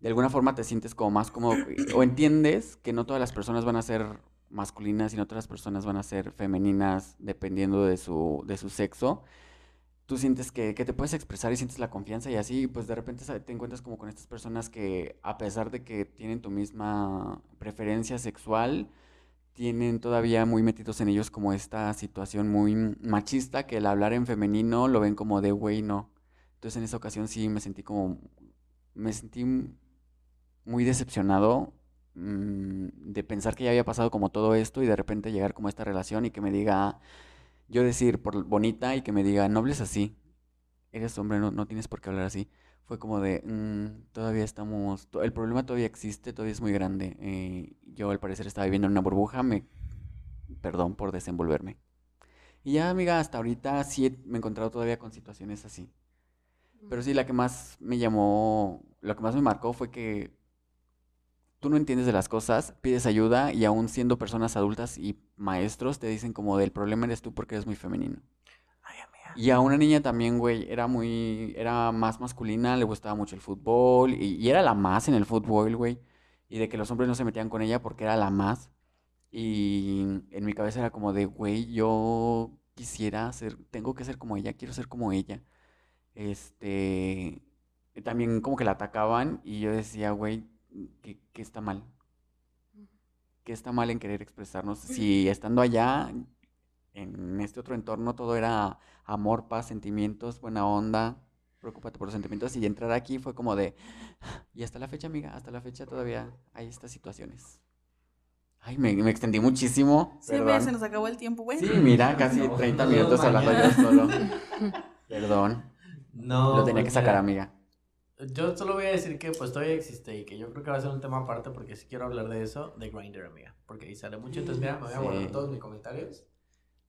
de alguna forma te sientes como más cómodo o entiendes que no todas las personas van a ser masculinas y no todas las personas van a ser femeninas dependiendo de su, de su sexo. Tú sientes que, que te puedes expresar y sientes la confianza y así, pues de repente te encuentras como con estas personas que a pesar de que tienen tu misma preferencia sexual, tienen todavía muy metidos en ellos como esta situación muy machista que el hablar en femenino lo ven como de güey, no. Entonces en esa ocasión sí me sentí como, me sentí muy decepcionado mm, de pensar que ya había pasado como todo esto y de repente llegar como esta relación y que me diga, yo decir por bonita y que me diga, no hables así, eres hombre, no, no tienes por qué hablar así. Fue como de, "Mm, todavía estamos, el problema todavía existe, todavía es muy grande. eh, yo al parecer estaba viviendo en una burbuja, me, perdón por desenvolverme. Y ya, amiga, hasta ahorita sí me he encontrado todavía con situaciones así. Pero sí, la que más me llamó, lo que más me marcó fue que tú no entiendes de las cosas, pides ayuda y aún siendo personas adultas y maestros te dicen como del problema eres tú porque eres muy femenino. Ay, amiga. Y a una niña también, güey, era muy, era más masculina, le gustaba mucho el fútbol y, y era la más en el fútbol, güey. Y de que los hombres no se metían con ella porque era la más. Y en mi cabeza era como de, güey, yo quisiera ser, tengo que ser como ella, quiero ser como ella. Este, también como que la atacaban y yo decía, güey, ¿qué, qué está mal? ¿Qué está mal en querer expresarnos? Si estando allá, en este otro entorno, todo era amor, paz, sentimientos, buena onda, preocúpate por los sentimientos. Y entrar aquí fue como de, y hasta la fecha, amiga, hasta la fecha todavía hay estas situaciones. Ay, me, me extendí muchísimo. Sí, perdón. se nos acabó el tiempo, güey. Sí, mira, casi No, 30 nos minutos hablando yo solo. [LAUGHS] Perdón, No. lo tenía que sacar, amiga. Yo solo voy a decir que pues todavía existe y que yo creo que va a ser un tema aparte porque sí quiero hablar de eso, de Grindr, amiga. Porque ahí sale mucho. Entonces, mira, me voy a guardar Sí. todos mis comentarios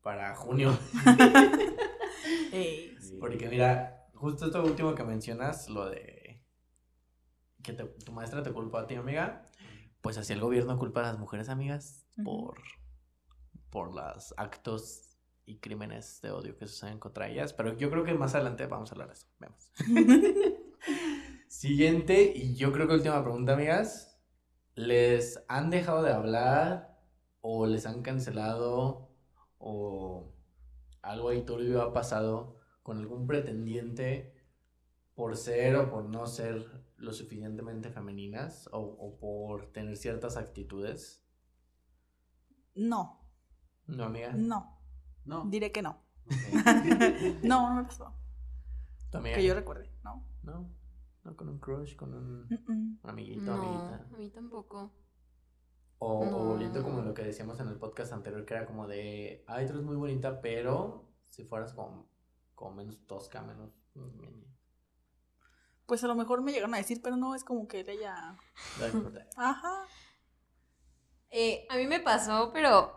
para junio. [LAUGHS] Ey, Porque mira, justo esto último que mencionas, lo de que te- tu maestra te culpó a ti, amiga, pues así el gobierno culpa a las mujeres, amigas, por, por los actos y crímenes de odio que suceden contra ellas. Pero yo creo que más adelante vamos a hablar de eso. Vemos. [LAUGHS] Siguiente, y yo creo que última pregunta, amigas. ¿Les han dejado de hablar o les han cancelado o algo ahí turbio ha pasado con algún pretendiente por ser o por no ser lo suficientemente femeninas o, o por tener ciertas actitudes? No, No, amiga. no. No. Diré que no. [LAUGHS] No, no me pasó. ¿Tu amiga? Que yo recuerde, ¿no? No, no con un crush, con un, Mm, mm. amiguito, No, amiguita. a mí tampoco. O, o No. bonito como lo que decíamos en el podcast anterior, que era como de, ay, tú eres muy bonita, pero si fueras como, como menos tosca, menos... Pues a lo mejor me llegaron a decir, pero no, es como que ella... [LAUGHS] Ajá. Eh, a mí me pasó, pero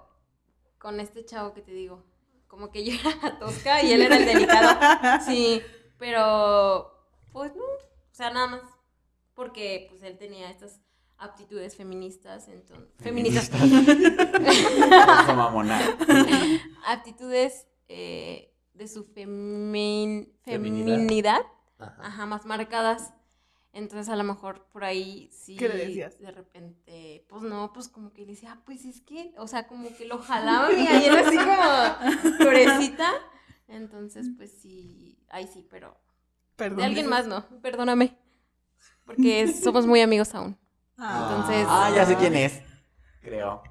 con este chavo que te digo. Como que yo era la [LAUGHS] tosca y él era el delicado. [LAUGHS] Sí, pero pues no. O sea, nada más. Porque pues él tenía estas aptitudes feministas, entonces. Feministas. [LAUGHS] Aptitudes eh, de su femin- Feminidad. feminidad. Ajá. Ajá, más marcadas. Entonces a lo mejor por ahí sí. ¿Qué le decías? De repente, pues no, pues como que le decía, ah, pues es que, o sea, como que lo jalaba y era así como florecita. Entonces, pues sí, ahí sí, pero Perdón. de alguien dices. más no, perdóname. Porque [LAUGHS] somos muy amigos aún. Ah. Entonces- Ah, ya sé quién es. Creo.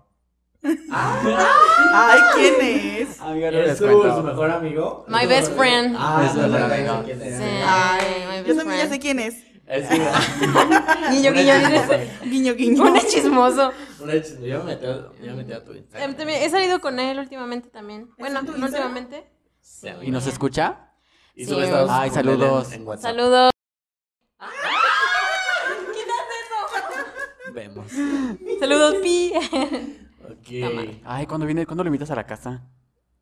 Ay, ¿quién es? [LAUGHS] Amiga, no ¿Es su, su mejor amigo? My best friend. Ah, Es su mejor verdad, amigo. quién es. Sí. Ay, my yo también ya sé quién es. Es que- [LAUGHS] Guiño, guiño. Guiño, guiño. Un chismoso. Yo me metí a, metí tu Em, también- He salido con él últimamente también. Bueno, últimamente. ¿Y nos escucha? Y Sí. sube estados Ay, saludos. En, en WhatsApp. Saludos. Vemos. Saludos, Pi. Ok. Ay, ¿cuándo viene? ¿Cuándo lo invitas a la casa?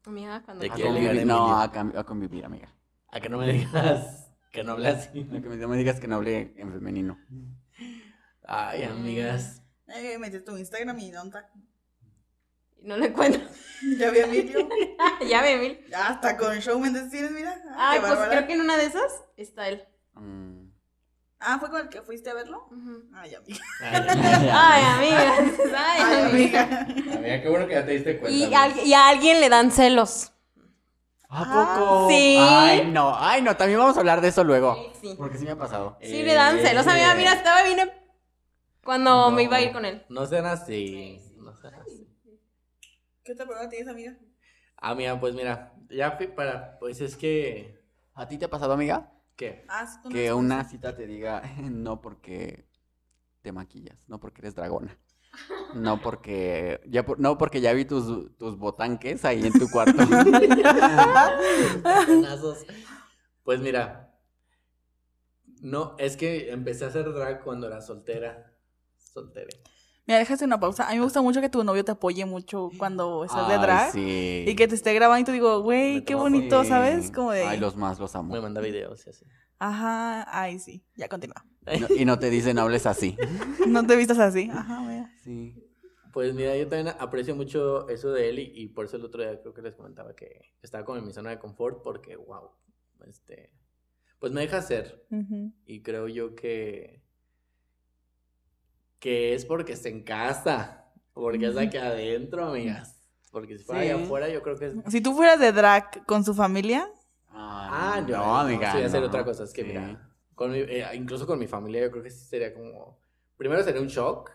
Amiga, cuando ¿De A convivir. No, a, cam- a convivir, amiga. A que no me digas que no hable así. A que me- no me digas que no hable en femenino. Ay, amigas. Eh, metí tu Instagram y ¿dónde está? No lo encuentro. [LAUGHS] [LAUGHS] Ya vi a Emilio. ya ve, Emil. Ya hasta con Show Mendes tienes, mira. Ah, Ay, qué pues bárbara. creo que en una de esas está él. Mm. Ah, ¿fue con el que fuiste a verlo? Ujú. Ay, amiga. Ay, Ay, amigas. Ay, Ay, amiga. amiga. amiga, qué bueno que ya te diste cuenta. Y, amiga. al- y a alguien le dan celos. ¿A Ah, poco? sí. Ay, no, ay, no, también vamos a hablar de eso luego. Sí. Porque sí me ha pasado. Sí, le dan celos. Amiga, mira, estaba bien cuando No. me iba a ir con él. No sean así. No sean así. ¿Qué otra pregunta tienes, amiga? Amiga, pues mira, ya fui para. Pues es que. ¿A ti te ha pasado, amiga? ¿Qué? Ah, Que una cita te diga no porque te maquillas, no porque eres dragona. No porque ya por- no porque ya vi tus, tus botanques ahí en tu cuarto. [LAUGHS] Pues mira. No, es que empecé a hacer drag cuando era soltera. Soltera. Mira, déjate una pausa. A mí me gusta mucho que tu novio te apoye mucho cuando estás de drag. sí. Y que te esté grabando y te digo, güey, qué bonito. ¿sabes? Como de. Ay, los más los amo. Me manda videos y así. Ajá, ay, sí. Ya continúa. No- y no te dicen hables así. [LAUGHS] No te vistas así. Ajá, mira. Sí. Pues mira, yo también aprecio mucho eso de él y, y por eso el otro día creo que les comentaba que estaba como en mi zona de confort porque, wow, este, pues me deja ser y creo yo que, que es porque está en casa, porque es aquí adentro, amigas, porque si fuera allá Sí. afuera yo creo que es... Si tú fueras de drag con su familia, Ah, no, no, amiga. No. otra cosa, es que Sí. mira, con mi- eh, incluso con mi familia yo creo que sí sería como, primero sería un shock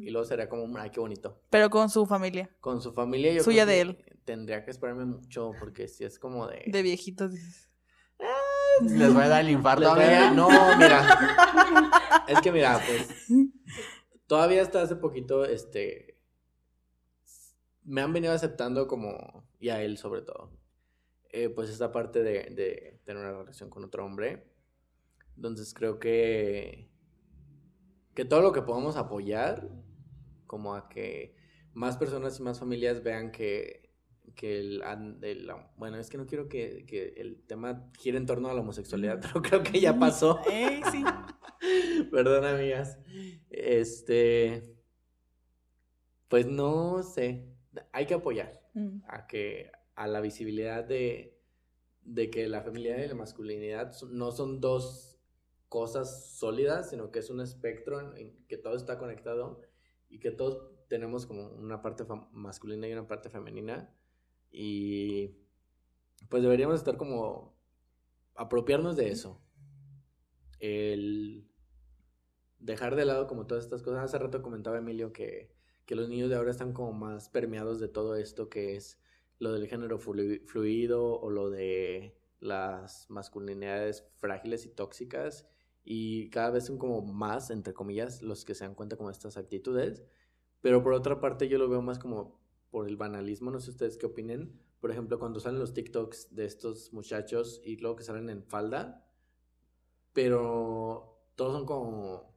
y luego sería como, ay, qué bonito. pero con su familia. Con su familia yo Suya creo de que Tendría que esperarme mucho porque si es como de... De viejitos, dices. Les voy a dar el infarto, amiga. No, mira. es que mira, pues. [LAUGHS] Todavía hasta hace poquito, este. Me han venido aceptando como. Y a él sobre todo. eh, pues esta parte de, de tener una relación con otro hombre. Entonces creo que, que todo lo que podamos apoyar, como a que más personas y más familias vean que, que el, el- bueno, es que no quiero que, que el tema gire en torno a la homosexualidad, [LAUGHS] pero creo que ya pasó. Ey, sí. [LAUGHS] Perdón, amigas. Este, pues no sé, hay que apoyar Mm. a que a la visibilidad de, de que la feminidad y la masculinidad no son dos cosas sólidas, sino que es un espectro en, que todo está conectado y que todos tenemos como una parte masculina y una parte femenina y pues deberíamos estar como apropiarnos de eso. El dejar de lado como todas estas cosas. Hace rato comentaba Emilio que, que los niños de ahora están como más permeados de todo esto que es lo del género flui- fluido o lo de las masculinidades frágiles y tóxicas y cada vez son como más, entre comillas, los que se dan cuenta de estas actitudes. Pero por otra parte yo lo veo más como por el banalismo, no sé ustedes qué opinen. Por ejemplo, cuando salen los TikToks de estos muchachos y luego que salen en falda, pero todos son como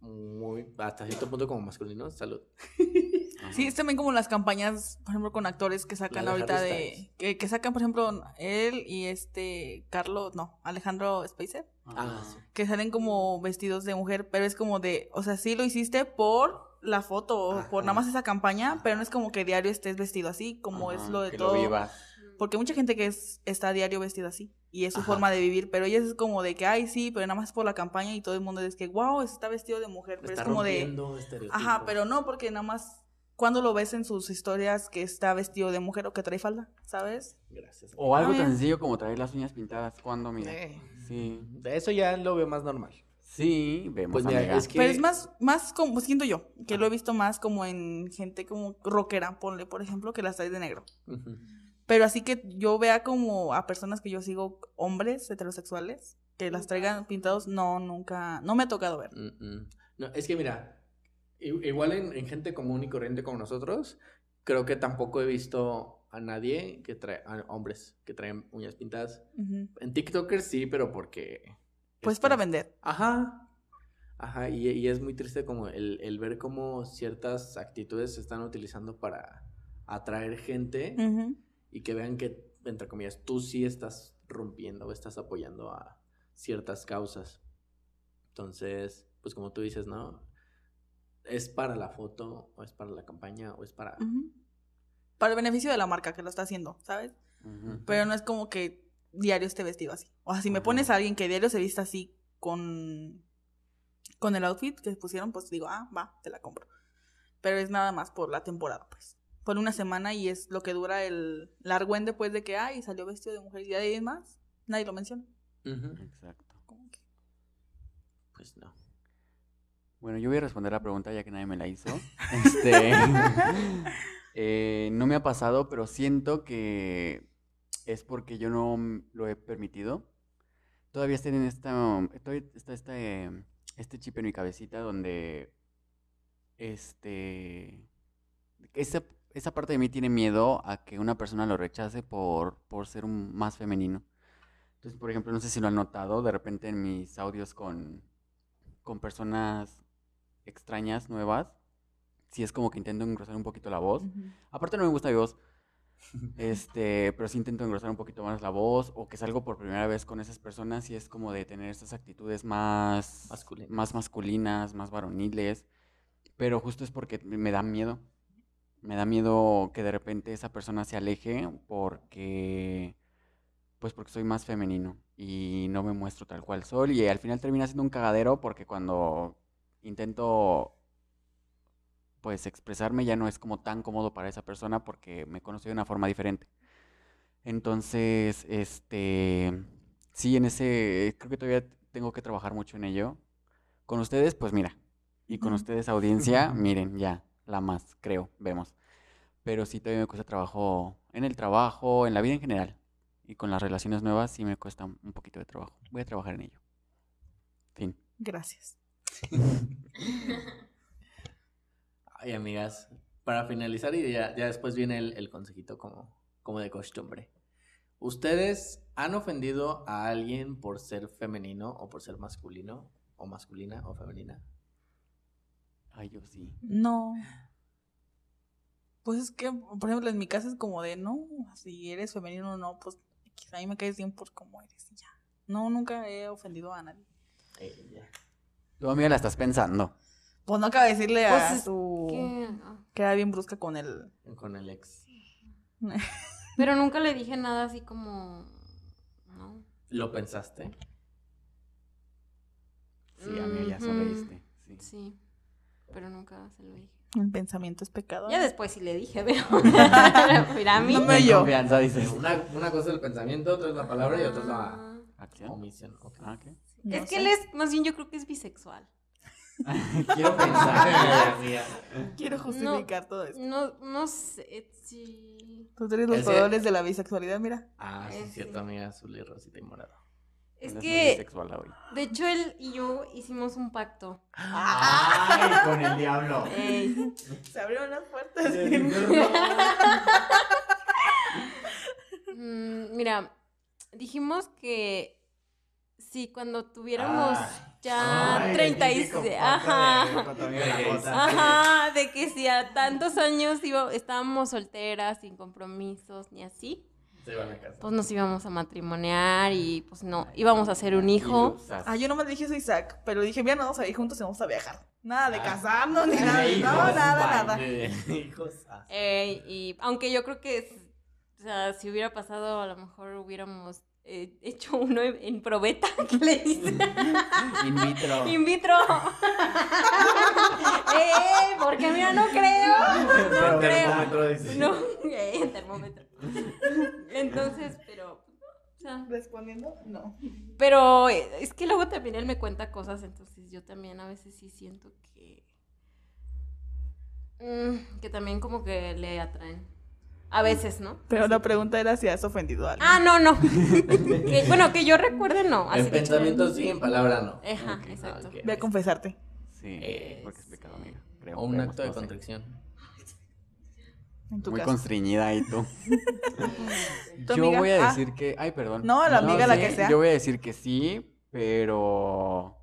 muy, hasta cierto punto como masculinos, salud. [LAUGHS] Sí, es también como las campañas, por ejemplo, con actores que sacan La ahorita de... Que, que sacan, por ejemplo, él y este Carlos, no, Alejandro Spacer, Ah, sí. que salen como vestidos de mujer, pero es como de, o sea, sí lo hiciste por la foto, o por nada más esa campaña, pero no es como que diario estés vestido así, como es lo de que todo. Lo vivas. Porque hay mucha gente que es, está a diario vestido así. Y es su Ajá. forma de vivir. Pero ellos es como de que, ay, sí, pero nada más por la campaña y todo el mundo es que, wow, está vestido de mujer. Pero Está es como de. Ajá, pero no, porque nada más. Cuando lo ves en sus historias que está vestido de mujer o que trae falda, ¿sabes? Gracias. O algo Ah, tan sencillo como traer las uñas pintadas. ¿Cuándo, mira? Eh, Sí. De eso ya lo veo más normal. Sí, vemos, Pues mira, es que... Pero es más, más como, siento yo, que lo he visto más como en gente como rockera, ponle, por ejemplo, que las trae de negro. Pero así que yo vea como a personas que yo sigo, hombres heterosexuales, que las traigan pintados, no, nunca, no me ha tocado ver. Mm, mm. No, es que mira, i- igual en, en gente común y corriente como nosotros, creo que tampoco he visto a nadie que trae, a hombres que traen uñas pintadas. En TikTokers sí, pero porque... Pues este, para vender. Ajá. Ajá, y, y es muy triste como el, el ver cómo ciertas actitudes se están utilizando para atraer gente y que vean que, entre comillas, tú sí estás rompiendo o estás apoyando a ciertas causas. Entonces, pues como tú dices, ¿no? ¿Es para la foto o es para la campaña o es para... Para el beneficio de la marca que lo está haciendo, ¿sabes? Pero no es como que diario esté vestido así. O sea, si me pones a alguien que diario se vista así con, con el outfit que pusieron, pues digo, ah, va, te la compro. Pero es nada más por la temporada, pues. Por una semana y es lo que dura el largüen después de que, ay, salió vestido de mujer y de ahí en más, nadie lo menciona. Exacto. Que- Pues no. Bueno, yo voy a responder la pregunta ya que nadie me la hizo. [LAUGHS] Este, [LAUGHS] eh, no me ha pasado, pero siento que es porque yo no lo he permitido. Todavía estoy en esta, todavía está este, este chip en mi cabecita donde este, esa, esa parte de mí tiene miedo a que una persona lo rechace por, por ser un, más femenino. Entonces, por ejemplo, no sé si lo han notado, de repente en mis audios con, con personas extrañas, nuevas, sí es como que intento engrosar un poquito la voz. Ujú. Aparte no me gusta mi voz, este, pero sí intento engrosar un poquito más la voz, o que salgo por primera vez con esas personas y es como de tener estas actitudes más Masculinas. más masculinas, más varoniles, pero justo es porque me da miedo. Me da miedo que de repente esa persona se aleje porque pues porque soy más femenino y no me muestro tal cual soy y al final termina siendo un cagadero porque cuando intento pues expresarme ya no es como tan cómodo para esa persona porque me conoce de una forma diferente. Entonces, este, sí, en ese, creo que todavía tengo que trabajar mucho en ello. Con ustedes, pues mira, y con ustedes audiencia, [LAUGHS] miren, ya, la más, creo, vemos. Pero sí todavía me cuesta trabajo en el trabajo, en la vida en general. Y con las relaciones nuevas sí me cuesta un poquito de trabajo. Voy a trabajar en ello. Fin. Gracias. [LAUGHS] Ay, amigas, para finalizar y ya, ya después viene el, el consejito como, como de costumbre. ¿Ustedes han ofendido a alguien por ser femenino o por ser masculino? ¿O masculina o femenina? Ay, yo sí. No. Pues es que, por ejemplo, en mi casa es como de, no, si eres femenino o no, pues quizá a mí me caes bien por cómo eres y ya. No, nunca he ofendido a nadie. Ella. Tú, amiga, la estás pensando. Pues no acaba de decirle a Pues es su... Que- ah. Que era bien brusca con el... Con el ex. [LAUGHS] Pero nunca le dije nada así como. No. ¿Lo pensaste? Sí, amiga, ya Ujú. sonreíste. Sí. Sí. Pero nunca se lo dije. El pensamiento es pecado. Ya después sí le dije, pero. [LAUGHS] Mira, a mí. No me- yo. confianza, dices. Una, una cosa es el pensamiento, otra es la palabra y otra es la Ah, ¿Acción? omisión. ok. Ah, es que él es, más bien yo creo que es bisexual. [LAUGHS] Quiero pensar. [LAUGHS] Quiero justificar todo esto. No, no sé si. Tú tienes los colores de la bisexualidad, mira. Ah, sí, es cierto, sí. amiga, azul y rosita y morado. Es que, hoy. de hecho, él y yo hicimos un pacto. ¡Ay, con el diablo! Ey, [LAUGHS] Se abrieron las puertas. mm, mira, dijimos que si cuando tuviéramos Ay. ya Ay, 36. típico Ajá. de-. Ajá, de que si a tantos años iba- estábamos solteras, sin compromisos ni así, Se van a casar. pues nos íbamos a matrimoniar y pues no, íbamos a hacer un hijo. Ah, yo no me dije eso, Isaac, pero dije, mira, nos vamos a ir juntos y vamos a viajar. Nada de Ah. casarnos ni nada. hijos, No, nada, nada. Hijos. ah. Eh, y aunque yo creo que, o sea, si hubiera pasado, a lo mejor hubiéramos eh, hecho uno en, en probeta, [LAUGHS] que le dicen. [LAUGHS] In vitro. In vitro. [LAUGHS] eh, porque mira, no creo. No El creo. termómetro dice. No, eh, el termómetro. Entonces, pero, o sea, Respondiendo, no. pero eh, es que luego también él me cuenta cosas, entonces yo también a veces sí siento que, mm, que también como que le atraen. A veces, ¿no? Pero la pregunta era si has ofendido a alguien. Ah, no, no. [LAUGHS] Que- bueno, que yo recuerde, no. Así En pensamiento sí, en palabra no. Ajá, exacto. ok. Ve a confesarte. Sí, porque es pecado, amiga. Creo, O un creemos, acto de contrición. En tu Muy casa. constreñida ahí tú. [LAUGHS] ¿Tu Yo amiga? voy a Ah. decir que. Ay, perdón. No, la amiga, la que sea. Yo voy a decir que sí, pero.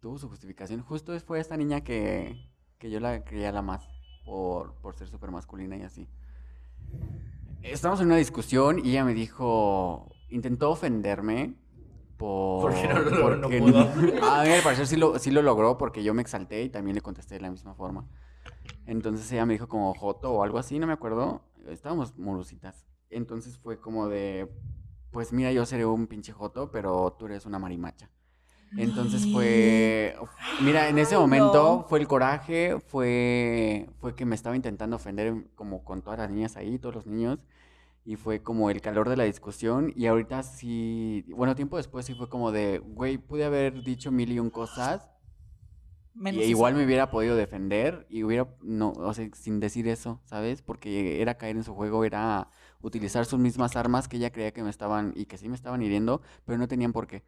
Tuvo su justificación. Justo fue esta niña que, que yo la creía la más por, por ser súper masculina y así. Estamos en una discusión y ella me dijo. Intentó ofenderme. Por, Porque no lo- no porque pudo. [LAUGHS] A mí al parecer sí lo, sí lo logró porque yo me exalté y también le contesté de la misma forma. Entonces ella me dijo como Joto o algo así, no me acuerdo. Estábamos morositas. Entonces fue como de, pues mira, yo seré un pinche Joto, pero tú eres una marimacha. Entonces fue, mira, en ese momento fue el coraje, fue, fue que me estaba intentando ofender como con todas las niñas ahí, todos los niños, y fue como el calor de la discusión, y ahorita sí, bueno, tiempo después sí fue como de, güey, pude haber dicho mil y un cosas, Menos y eso. igual me hubiera podido defender y hubiera, no, o sea, sin decir eso, ¿sabes? Porque era caer en su juego, era utilizar sus mismas armas que ella creía que me estaban, y que sí me estaban hiriendo, pero no tenían por qué.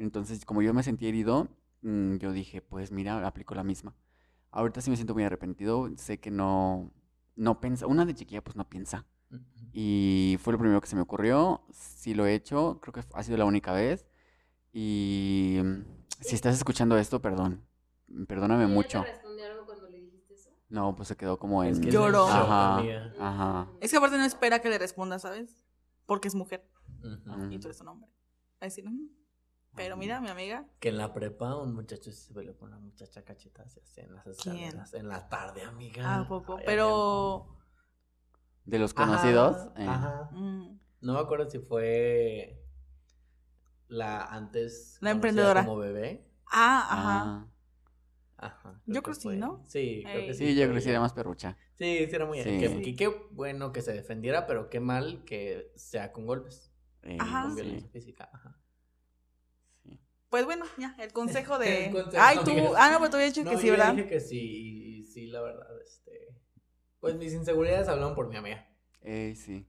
Entonces, como yo me sentí herido, mm, yo dije, pues mira, aplico la misma. Ahorita sí me siento muy arrepentido, sé que no, no piensa, una de chiquilla pues no piensa. Y fue lo primero que se me ocurrió, sí lo he hecho, creo que ha sido la única vez. Y mm, si estás escuchando esto, perdón, perdóname mucho. respondió algo cuando le dijiste eso? No, pues se quedó como en... Es que Lloró. Ajá. Es que aparte no espera que le responda, ¿sabes? Porque es mujer y tú eres un hombre. Va a decir, "Mm". Pero mira, mi amiga, Que en la prepa un muchacho se peleó con una muchacha cachetas y así en las ¿Quién? escaleras. En la tarde, amiga. ah, poco, Ay, pero... De los conocidos. Ajá, eh, ajá. mm, No me acuerdo si fue la antes. La emprendedora. Como bebé. Ah, ajá. ah. Ajá. Yo creo que sí, fue. ¿no? Sí, creo Ey. que sí. Sí, yo fue creo que sí era más perrucha. Sí, sí, era muy. Sí. Que, que qué bueno que se defendiera, pero qué mal que sea con golpes. Eh, Ajá. Con sí, violencia física. Ajá. Pues bueno, ya, el consejo [LAUGHS] de... El consejo, Ay, tú... amigas. Ah, no, pero tú habías dicho No, que sí, yo ¿verdad? dije que sí, sí, la verdad, este. Pues mis inseguridades hablan por mi amiga. Eh, sí.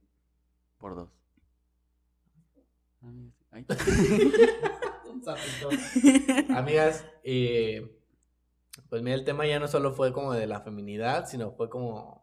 Por dos. Amigas, [LAUGHS] ay. Un sapito. Amigas, eh, pues mira, el tema ya no solo fue como de la feminidad, sino fue como,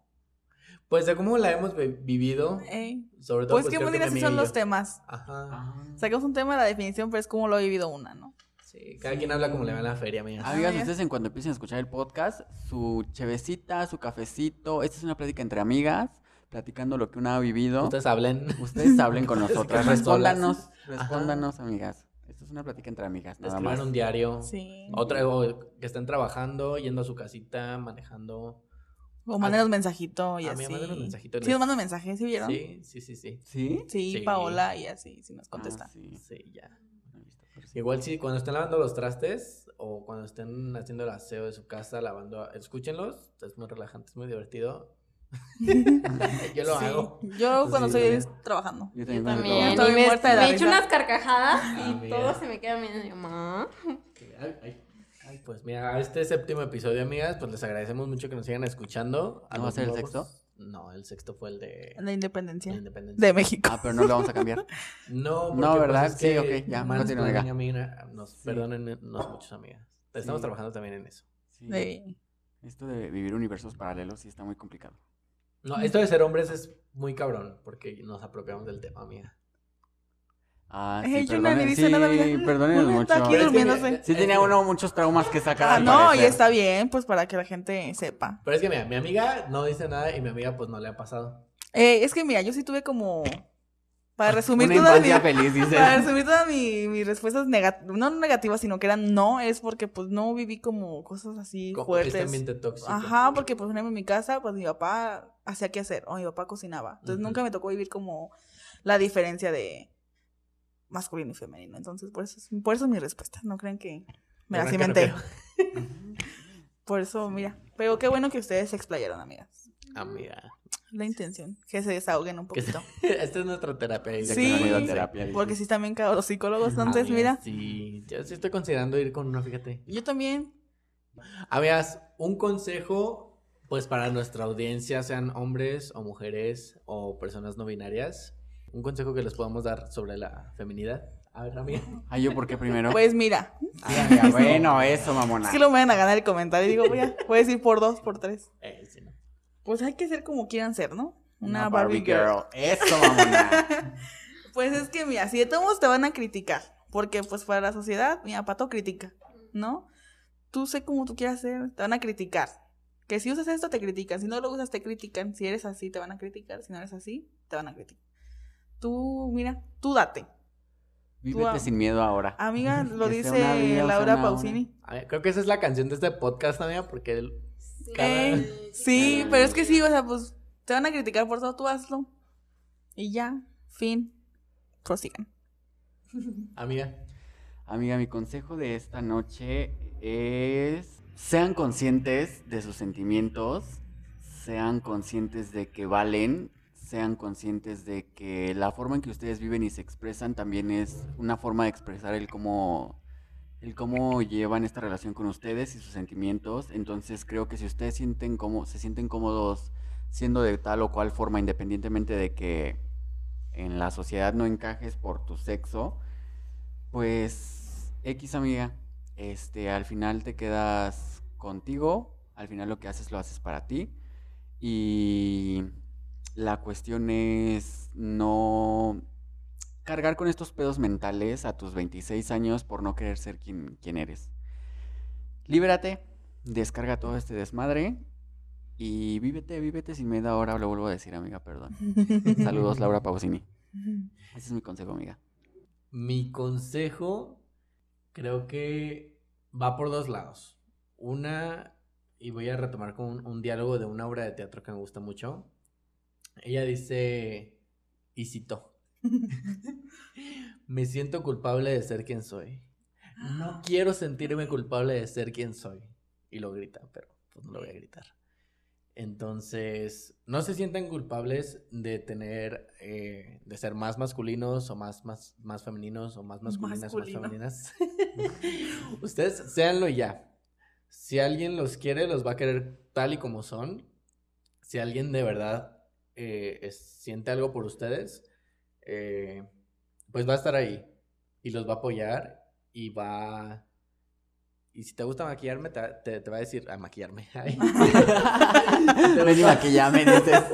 Pues de cómo la hemos vi- vivido, Eh, sobre todo Pues qué mi así amiga son los temas. Ajá. Ah. Sacamos un tema de la definición, pero es como lo ha vivido una, ¿no? Sí, cada quien habla como le va en la feria, amigas. Amigas, ya. ustedes en cuanto empiecen a escuchar el podcast, su chevecita, su cafecito, esta es una plática entre amigas, platicando lo que una ha vivido. Ustedes hablen. Ustedes hablen con [LAUGHS] nosotras, respóndanos, respóndanos, amigas. Esto es una plática entre amigas, nada Escriban más. un diario. Sí. Otra, o que estén trabajando, yendo a su casita, manejando. O mándenos mensajito y A mí, así. mándenos mensajitos, Sí, nos mandan mensajes, ¿sí vieron? Sí, sí, sí, sí. ¿Sí? Sí, Sí. Paola y así, sí nos contesta. Ah, sí. Sí, ya. Igual sí, cuando estén lavando los trastes o cuando estén haciendo el aseo de su casa, lavando, escúchenlos, es muy relajante, es muy divertido. [LAUGHS] Yo lo Sí. hago. Yo cuando Sí, estoy también. trabajando. Yo Yo también. cuando también. Estoy Y me, muerta de la me echo unas carcajadas Ah, y mira. todo se me queda viendo. y yo, "Ma". Ay, pues mira, a este séptimo episodio, amigas, pues les agradecemos mucho que nos sigan escuchando. ¿No va a ser el nuevos- sexto? No, el sexto fue el de La independencia la independencia. de México. Ah, pero no lo vamos a cambiar. [LAUGHS] No, No, ¿verdad? pues, es Sí, que ok, ya, mansplaining, continúa, amiga. amiga, nos Sí. perdonen muchos amigas. Estamos Sí. trabajando también en eso. Sí. Sí. Esto de vivir universos paralelos sí está muy complicado. No, esto de ser hombres es muy cabrón porque nos apropiamos del tema, amiga. Ah, sí, yo no le perdonen, dice sí, nada, mira. perdónenos Una mucho. está aquí durmiéndose. Sí tenía uno muchos traumas que sacar Ah, no, y está bien, pues para que la gente sepa. Pero es que mira, mi amiga no dice nada y mi amiga pues no le ha pasado. Eh, es que mira, yo sí tuve como. Para [LAUGHS] resumir Una toda mi. infancia [LAUGHS] feliz, dice. Para resumir todas mi- mis respuestas negativas, no negativas, sino que eran no, es porque pues no viví como cosas así Como fuertes. Este ambiente tóxico. Ajá, porque por ejemplo en mi casa, pues mi papá hacía qué hacer, o mi papá cocinaba. Entonces Ujú. nunca me tocó vivir como la diferencia de masculino y femenino. Entonces, por eso, es- por eso es mi respuesta. No crean que me la cimenté. [LAUGHS] Por eso, mira. Pero qué bueno que ustedes se explayaron, amigas. Amiga. La intención, que se desahoguen un poquito. [LAUGHS] Esta es nuestra terapia. Sí, terapia. Porque sí están bien cagados los psicólogos, entonces, Amiga, mira. Sí, yo sí estoy considerando ir con uno, fíjate. Yo también. Amigas, un consejo, pues para nuestra audiencia, sean hombres o mujeres o personas no binarias, un consejo que les podamos dar sobre la feminidad. A ver, amiga. Ay, ¿yo por qué primero? Pues mira, Ay, amiga, [LAUGHS] bueno, eso, mamona. es que lo me van a ganar el comentario. Y digo, voy a, voy a decir por dos, por tres. Eh, sí, no. Pues hay que ser como quieran ser, ¿no? Una, Barbie, girl. Eso, mamona. [LAUGHS] Pues es que, mira, si de todos modos te van a criticar, porque pues para la sociedad, mira, Pato critica, ¿no? Tú sé como tú quieras ser, te van a criticar. Que si usas esto, te critican. Si no lo usas, te critican. Si eres así, te van a criticar. Si no eres así, te van a criticar. Tú, mira, tú date. Vívete sin miedo ahora. Amiga, [LAUGHS] lo dice Laura Pausini. A ver, creo que esa es la canción de este podcast, amiga, porque el- Cada- Eh, sí, pero es que sí, o sea, pues te van a criticar por todo, tú hazlo. Y ya, fin. Prosigan. [LAUGHS] amiga. Amiga, mi consejo de esta noche es sean conscientes de sus sentimientos, sean conscientes de que valen, sean conscientes de que la forma en que ustedes viven y se expresan también es una forma de expresar el cómo el cómo llevan esta relación con ustedes y sus sentimientos. Entonces creo que si ustedes sienten como se sienten cómodos siendo de tal o cual forma independientemente de que en la sociedad no encajes por tu sexo, pues X amiga, este, al final te quedas contigo, al final lo que haces lo haces para ti y la cuestión es no cargar con estos pedos mentales a tus 26 años por no querer ser quien, quien eres. Líbrate, descarga todo este desmadre y vívete, vívete sin miedo ahora, lo vuelvo a decir amiga, perdón. [LAUGHS] Saludos Laura Pausini. Ese es mi consejo amiga. Mi consejo creo que va por dos lados. Una, y voy a retomar con un, un diálogo de una obra de teatro que me gusta mucho. Ella dice, y cito, [LAUGHS] [LAUGHS] me siento culpable de ser quien soy. No quiero sentirme culpable de ser quien soy. Y lo grita, pero pues no lo voy a gritar. Entonces, no se sientan culpables de tener, eh, de ser más masculinos o más, más, más femeninos o más masculinas Masculino. o más femeninas. [LAUGHS] Ustedes séanlo ya. Si alguien los quiere, los va a querer tal y como son. Si alguien de verdad eh, es- siente algo por ustedes, eh, pues va a estar ahí y los va a apoyar y va... Y si te gusta maquillarme, te, te- te va a decir, a maquillarme. [LAUGHS] Ay. Ven y maquillame, dices. [LAUGHS]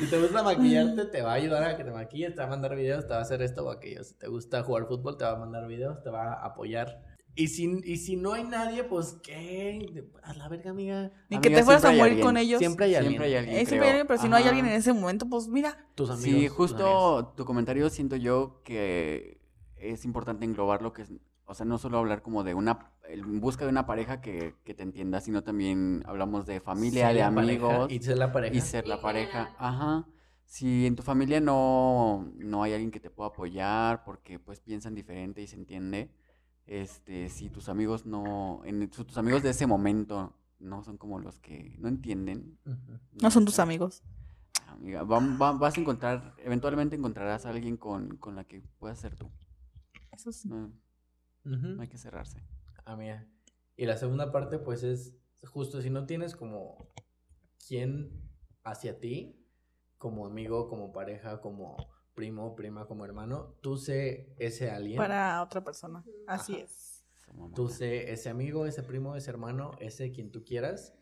Si te gusta maquillarte, te va a ayudar a que te maquilles, te va a mandar videos, te va a hacer esto o aquello. Si te gusta jugar fútbol, te va a mandar videos, te va a apoyar. Y si, y si no hay nadie, pues, ¿qué? A la verga, amiga. Ni que Amiga, te fueras a morir con ellos. Siempre hay alguien. Siempre hay alguien. Pero, pero si no hay alguien en ese momento, pues mira. Tus amigos. Sí, justo tu comentario siento yo que es importante englobar lo que es, o sea, no solo hablar como de una, en busca de una pareja que, que te entienda, sino también hablamos de familia, de pareja amigos Y ser la pareja. y ser la pareja. Ajá. Si en tu familia no, no hay alguien que te pueda apoyar porque pues piensan diferente y se entiende, este, si tus amigos no, en, si tus amigos de ese momento no son como los que no entienden. No son tus amigos. Amiga, va- va- vas a encontrar, eventualmente encontrarás a alguien con, con la que puedas ser tú. Eso sí. No, no hay que cerrarse. Amiga. Y la segunda parte, pues, es justo si no tienes como quién hacia ti, como amigo, como pareja, como primo, prima, como hermano, tú sé ese alguien. Para otra persona. Así Ajá. es. Tú sé ese amigo, ese primo, ese hermano, ese quien tú quieras,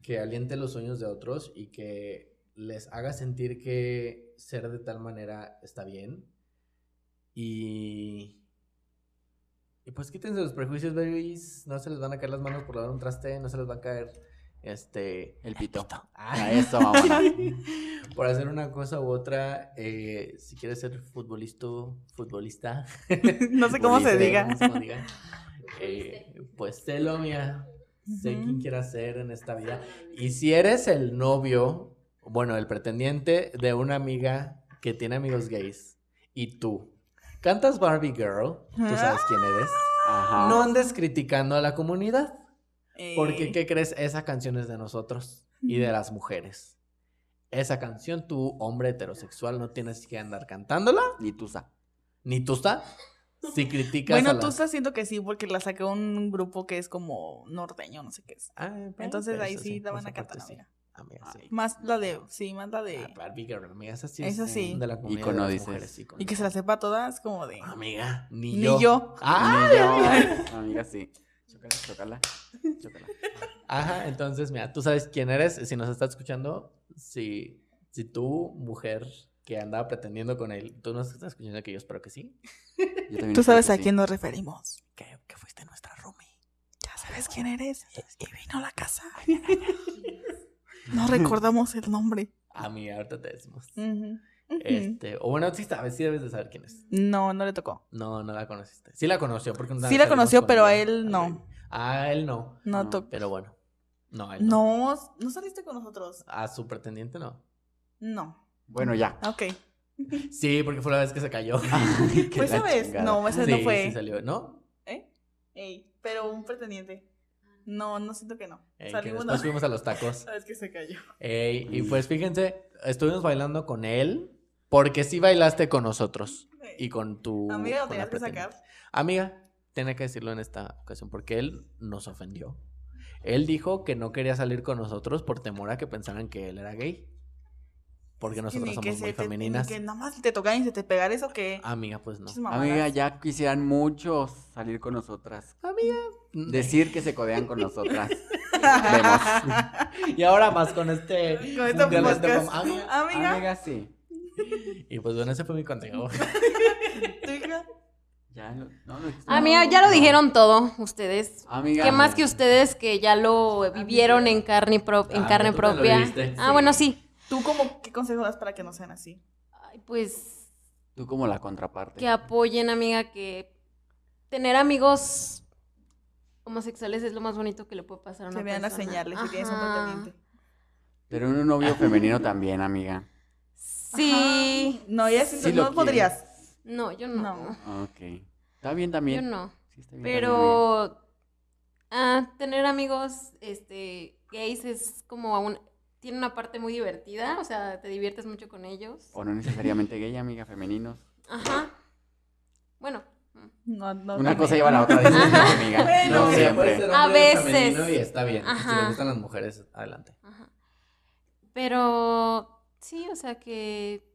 que aliente los sueños de otros y que les haga sentir que ser de tal manera está bien. Y. Y pues quítense los prejuicios, babies. No se les van a caer las manos por lavar un traste, no se les va a caer este. El pito. Ah, [LAUGHS] A eso, vámonos. [LAUGHS] por hacer una cosa u otra, eh, si quieres ser futbolista, futbolista, [LAUGHS] No sé cómo se diga. no sé cómo diga, eh, pues sélo, mía. Sé quién quieras ser en esta vida. Y si eres el novio, bueno, el pretendiente de una amiga que tiene amigos gays, y tú cantas Barbie Girl, tú sabes quién eres, Ajá. no andes criticando a la comunidad. Porque, Eh, ¿qué crees? Esa canción es de nosotros y de las mujeres. Esa canción, tú, hombre heterosexual, no tienes que andar cantándola, Ni tusa. ni tú está. Si criticas a Bueno, las- tú estás siento que sí, porque la sacó un grupo que es como norteño, no sé qué es. Ah, bueno, Entonces pero ahí sí la van esa a cantar, sí. amiga. Amiga, sí. Más la de, sí, más la de. Ah, Barbie Girl, amiga, esa sí Esa es sí. de la comunidad Icono, de las dices. mujeres, icono. Y que se la sepa todas, como de. Amiga, ni, Ni yo. yo. Ah, Ni yo. [LAUGHS] Amiga, sí. Chócala, chócala. Chócala. [LAUGHS] Ajá, entonces, mira, tú sabes quién eres, si nos estás escuchando, si, si tú, mujer, que andaba pretendiendo con él, tú nos estás escuchando que yo espero que sí, [LAUGHS] Yo Tú sabes a sí. quién nos referimos. que, que fuiste nuestra roomie. Ya sabes quién eres. Y vino a la casa. [LAUGHS] No recordamos el nombre. Amiga, ahorita te decimos. Este, o bueno, sí sabes, sí debes de saber quién es. No, no le tocó. No, no la conociste. Sí la conoció porque una Sí la conoció, con pero a él no. A él no, No No. tocó. pero bueno. No, a él no. No, no saliste con nosotros. A su pretendiente no. No. Bueno, ya. Ok. Sí, porque fue la vez que se cayó. [LAUGHS] Ay, ¿Fue [LAUGHS] esa vez? No, esa sí, no fue. sí salió, ¿no? ¿Eh? Ey, pero un pretendiente. No, no siento que no. Ey, que Salimos después fuimos a los tacos. [LAUGHS] sabes que se cayó. Ey, y pues fíjense, estuvimos bailando con él porque sí bailaste con nosotros y con tu... Amiga, lo tenías que sacar. Amiga, tenía que decirlo en esta ocasión porque él nos ofendió. Él dijo que no quería salir con nosotros por temor a que pensaran que él era gay. Porque nosotros Ni que somos muy te- femeninas. ni que nada más te tocan y se te pegan eso que. Amiga, pues no. Amiga, ya quisieran muchos salir con nosotras. Amiga. Decir que se codean con [LAUGHS] nosotras. Vemos. [LAUGHS] Y ahora más con este... Con este podcast. Amiga. Amiga, Amiga, sí. [LAUGHS] Y pues bueno, ese fue mi consejo. [LAUGHS] tu hija. Ya lo, no, lo- Amiga, ya lo no. dijeron todo ustedes. Amiga. ¿Qué más que ustedes que ya lo vivieron en carne, pro- en Ah, carne propia? Ah, Sí. bueno, sí. ¿Tú como qué consejo das para que no sean así? Ay, pues Tú como la contraparte. que apoyen, amiga, que tener amigos homosexuales es lo más bonito que le puede pasar a una Se vean las persona. señales si tienes un pretendiente. Pero un novio femenino también, amiga. Sí. No, ya sí, Sí no podrías. No, yo no. No. Ok. Está bien Yo también. no. Sí, está bien. Pero ah, tener amigos este gays es como un tiene una parte muy divertida, o sea, te diviertes mucho con ellos. O no necesariamente gay, amiga, femeninos. Ajá. Bueno. No, no, Una cosa lleva a la otra, dices, no, amiga. Bueno, no siempre. ser A veces. Y está bien. Si le gustan las mujeres, adelante. Ajá. Pero sí, o sea que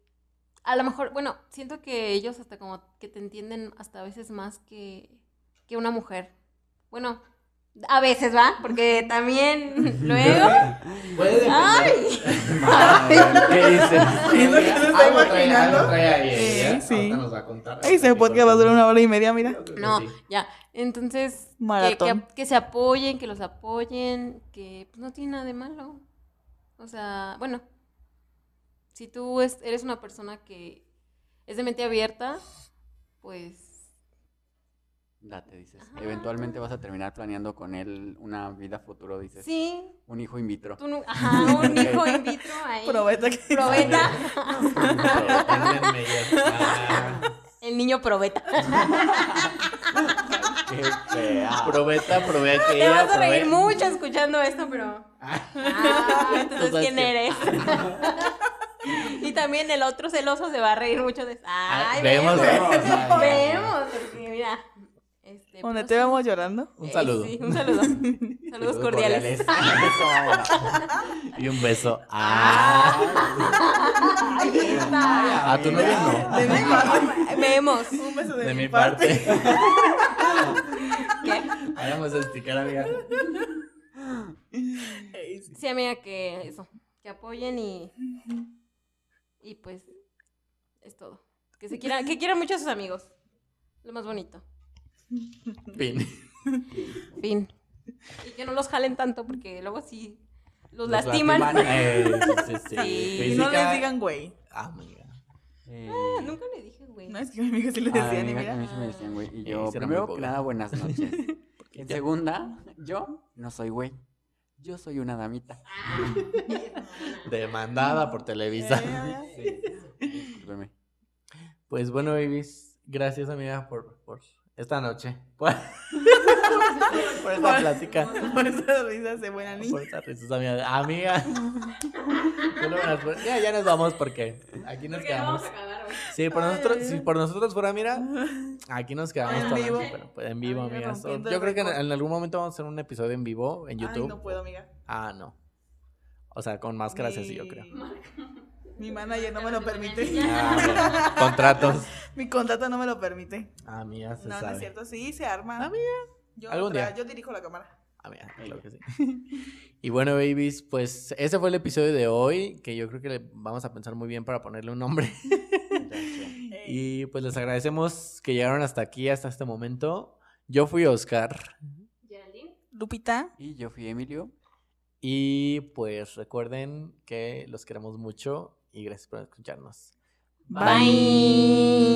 a lo mejor, bueno, siento que ellos hasta como que te entienden hasta a veces más que, que una mujer. Bueno, a veces va, porque también [LAUGHS] luego. Puede. ¡Ay! [LAUGHS] ¿Qué dices? Es lo que se está imaginando. trae ahí Eh, sí. Nos va a contar. Ay, ese podcast va a durar una hora y media, mira. No, ya. Entonces, que, Maratón. que- que se apoyen, que los apoyen, que pues, no tiene nada de malo. O sea, bueno, si tú es- eres una persona que es de mente abierta, pues Date, dices. Ajá. Eventualmente vas a terminar planeando con él una vida futuro, dices. sí, Un hijo in vitro. tú no, ajá, un [LAUGHS] hijo in vitro ahí. Probeta que. Probeta. Ah, El niño probeta. Qué fea. Probeta, probé Te aquella. vas a reír mucho escuchando esto, pero. Ah, entonces, sabes ¿quién que- eres? [LAUGHS] y también el otro celoso se va a reír mucho de. Ah, Ay, vemos, vemos. vemos. [LAUGHS] Vemos, porque mira. Este, pues, te vamos llorando. Un eh, saludo. sí, un saludo. Saludos cordiales. Y un beso. Ah, Ahí está. a tu novio no. De mi parte. Vemos. Un beso de, De mi parte. ¿Qué? Vayamos a esticar, amiga. Sí, amiga, que eso. Que apoyen y. Y pues. Es todo. Que se quieran, que quieran mucho a sus amigos. Lo más bonito. Fin. Fin. Y que no los jalen tanto porque luego sí los, Los lastiman. lastiman. [LAUGHS] Eh, sí, sí, sí. Sí. Y no les digan güey. Ah, amiga. Eh, Ah, nunca le dije, güey. No, es que a mi amiga sí le a decían y a mira. mí sí me decían, güey. Y Eh, yo, primero que nada, buenas noches. [LAUGHS] En segunda, yo no soy güey. Yo soy una damita. [LAUGHS] Demandada por Televisa. Eh, Discúlpeme. Pues bueno, babies, gracias amiga por, por esta noche. Por, [LAUGHS] [LAUGHS] por esta plática. Por esas risas de buena Por niña. estas risas, amiga. [LAUGHS] Amiga. Ya, ya nos vamos porque aquí nos quedamos. Sí, por nosotros, si por nosotros fuera, mira, [LAUGHS] aquí nos quedamos vivo. pero pues en vivo, Amiga, amiga. So- rompiendo yo creo que en, algún momento vamos a hacer un episodio en vivo en Ay, YouTube. no puedo, amiga. Ah, no. O sea, con máscaras así, yo creo. Mi manager no me lo permite. Ah, bueno. Contratos. Mi contrato no me lo permite. Ah, mía, se No, no sabe. es cierto. Sí, se arma. Amiga. Yo, Algún día. yo dirijo la cámara. Ah, mira, claro que sí. [LAUGHS] Y bueno, babies, pues ese fue el episodio de hoy, que yo creo que le vamos a pensar muy bien para ponerle un nombre. [LAUGHS] Y pues les agradecemos que llegaron hasta aquí, hasta este momento. Yo fui Oscar Geraldine. Lupita. Y yo fui Emilio. y pues recuerden que los queremos mucho y gracias por escucharnos. Bye.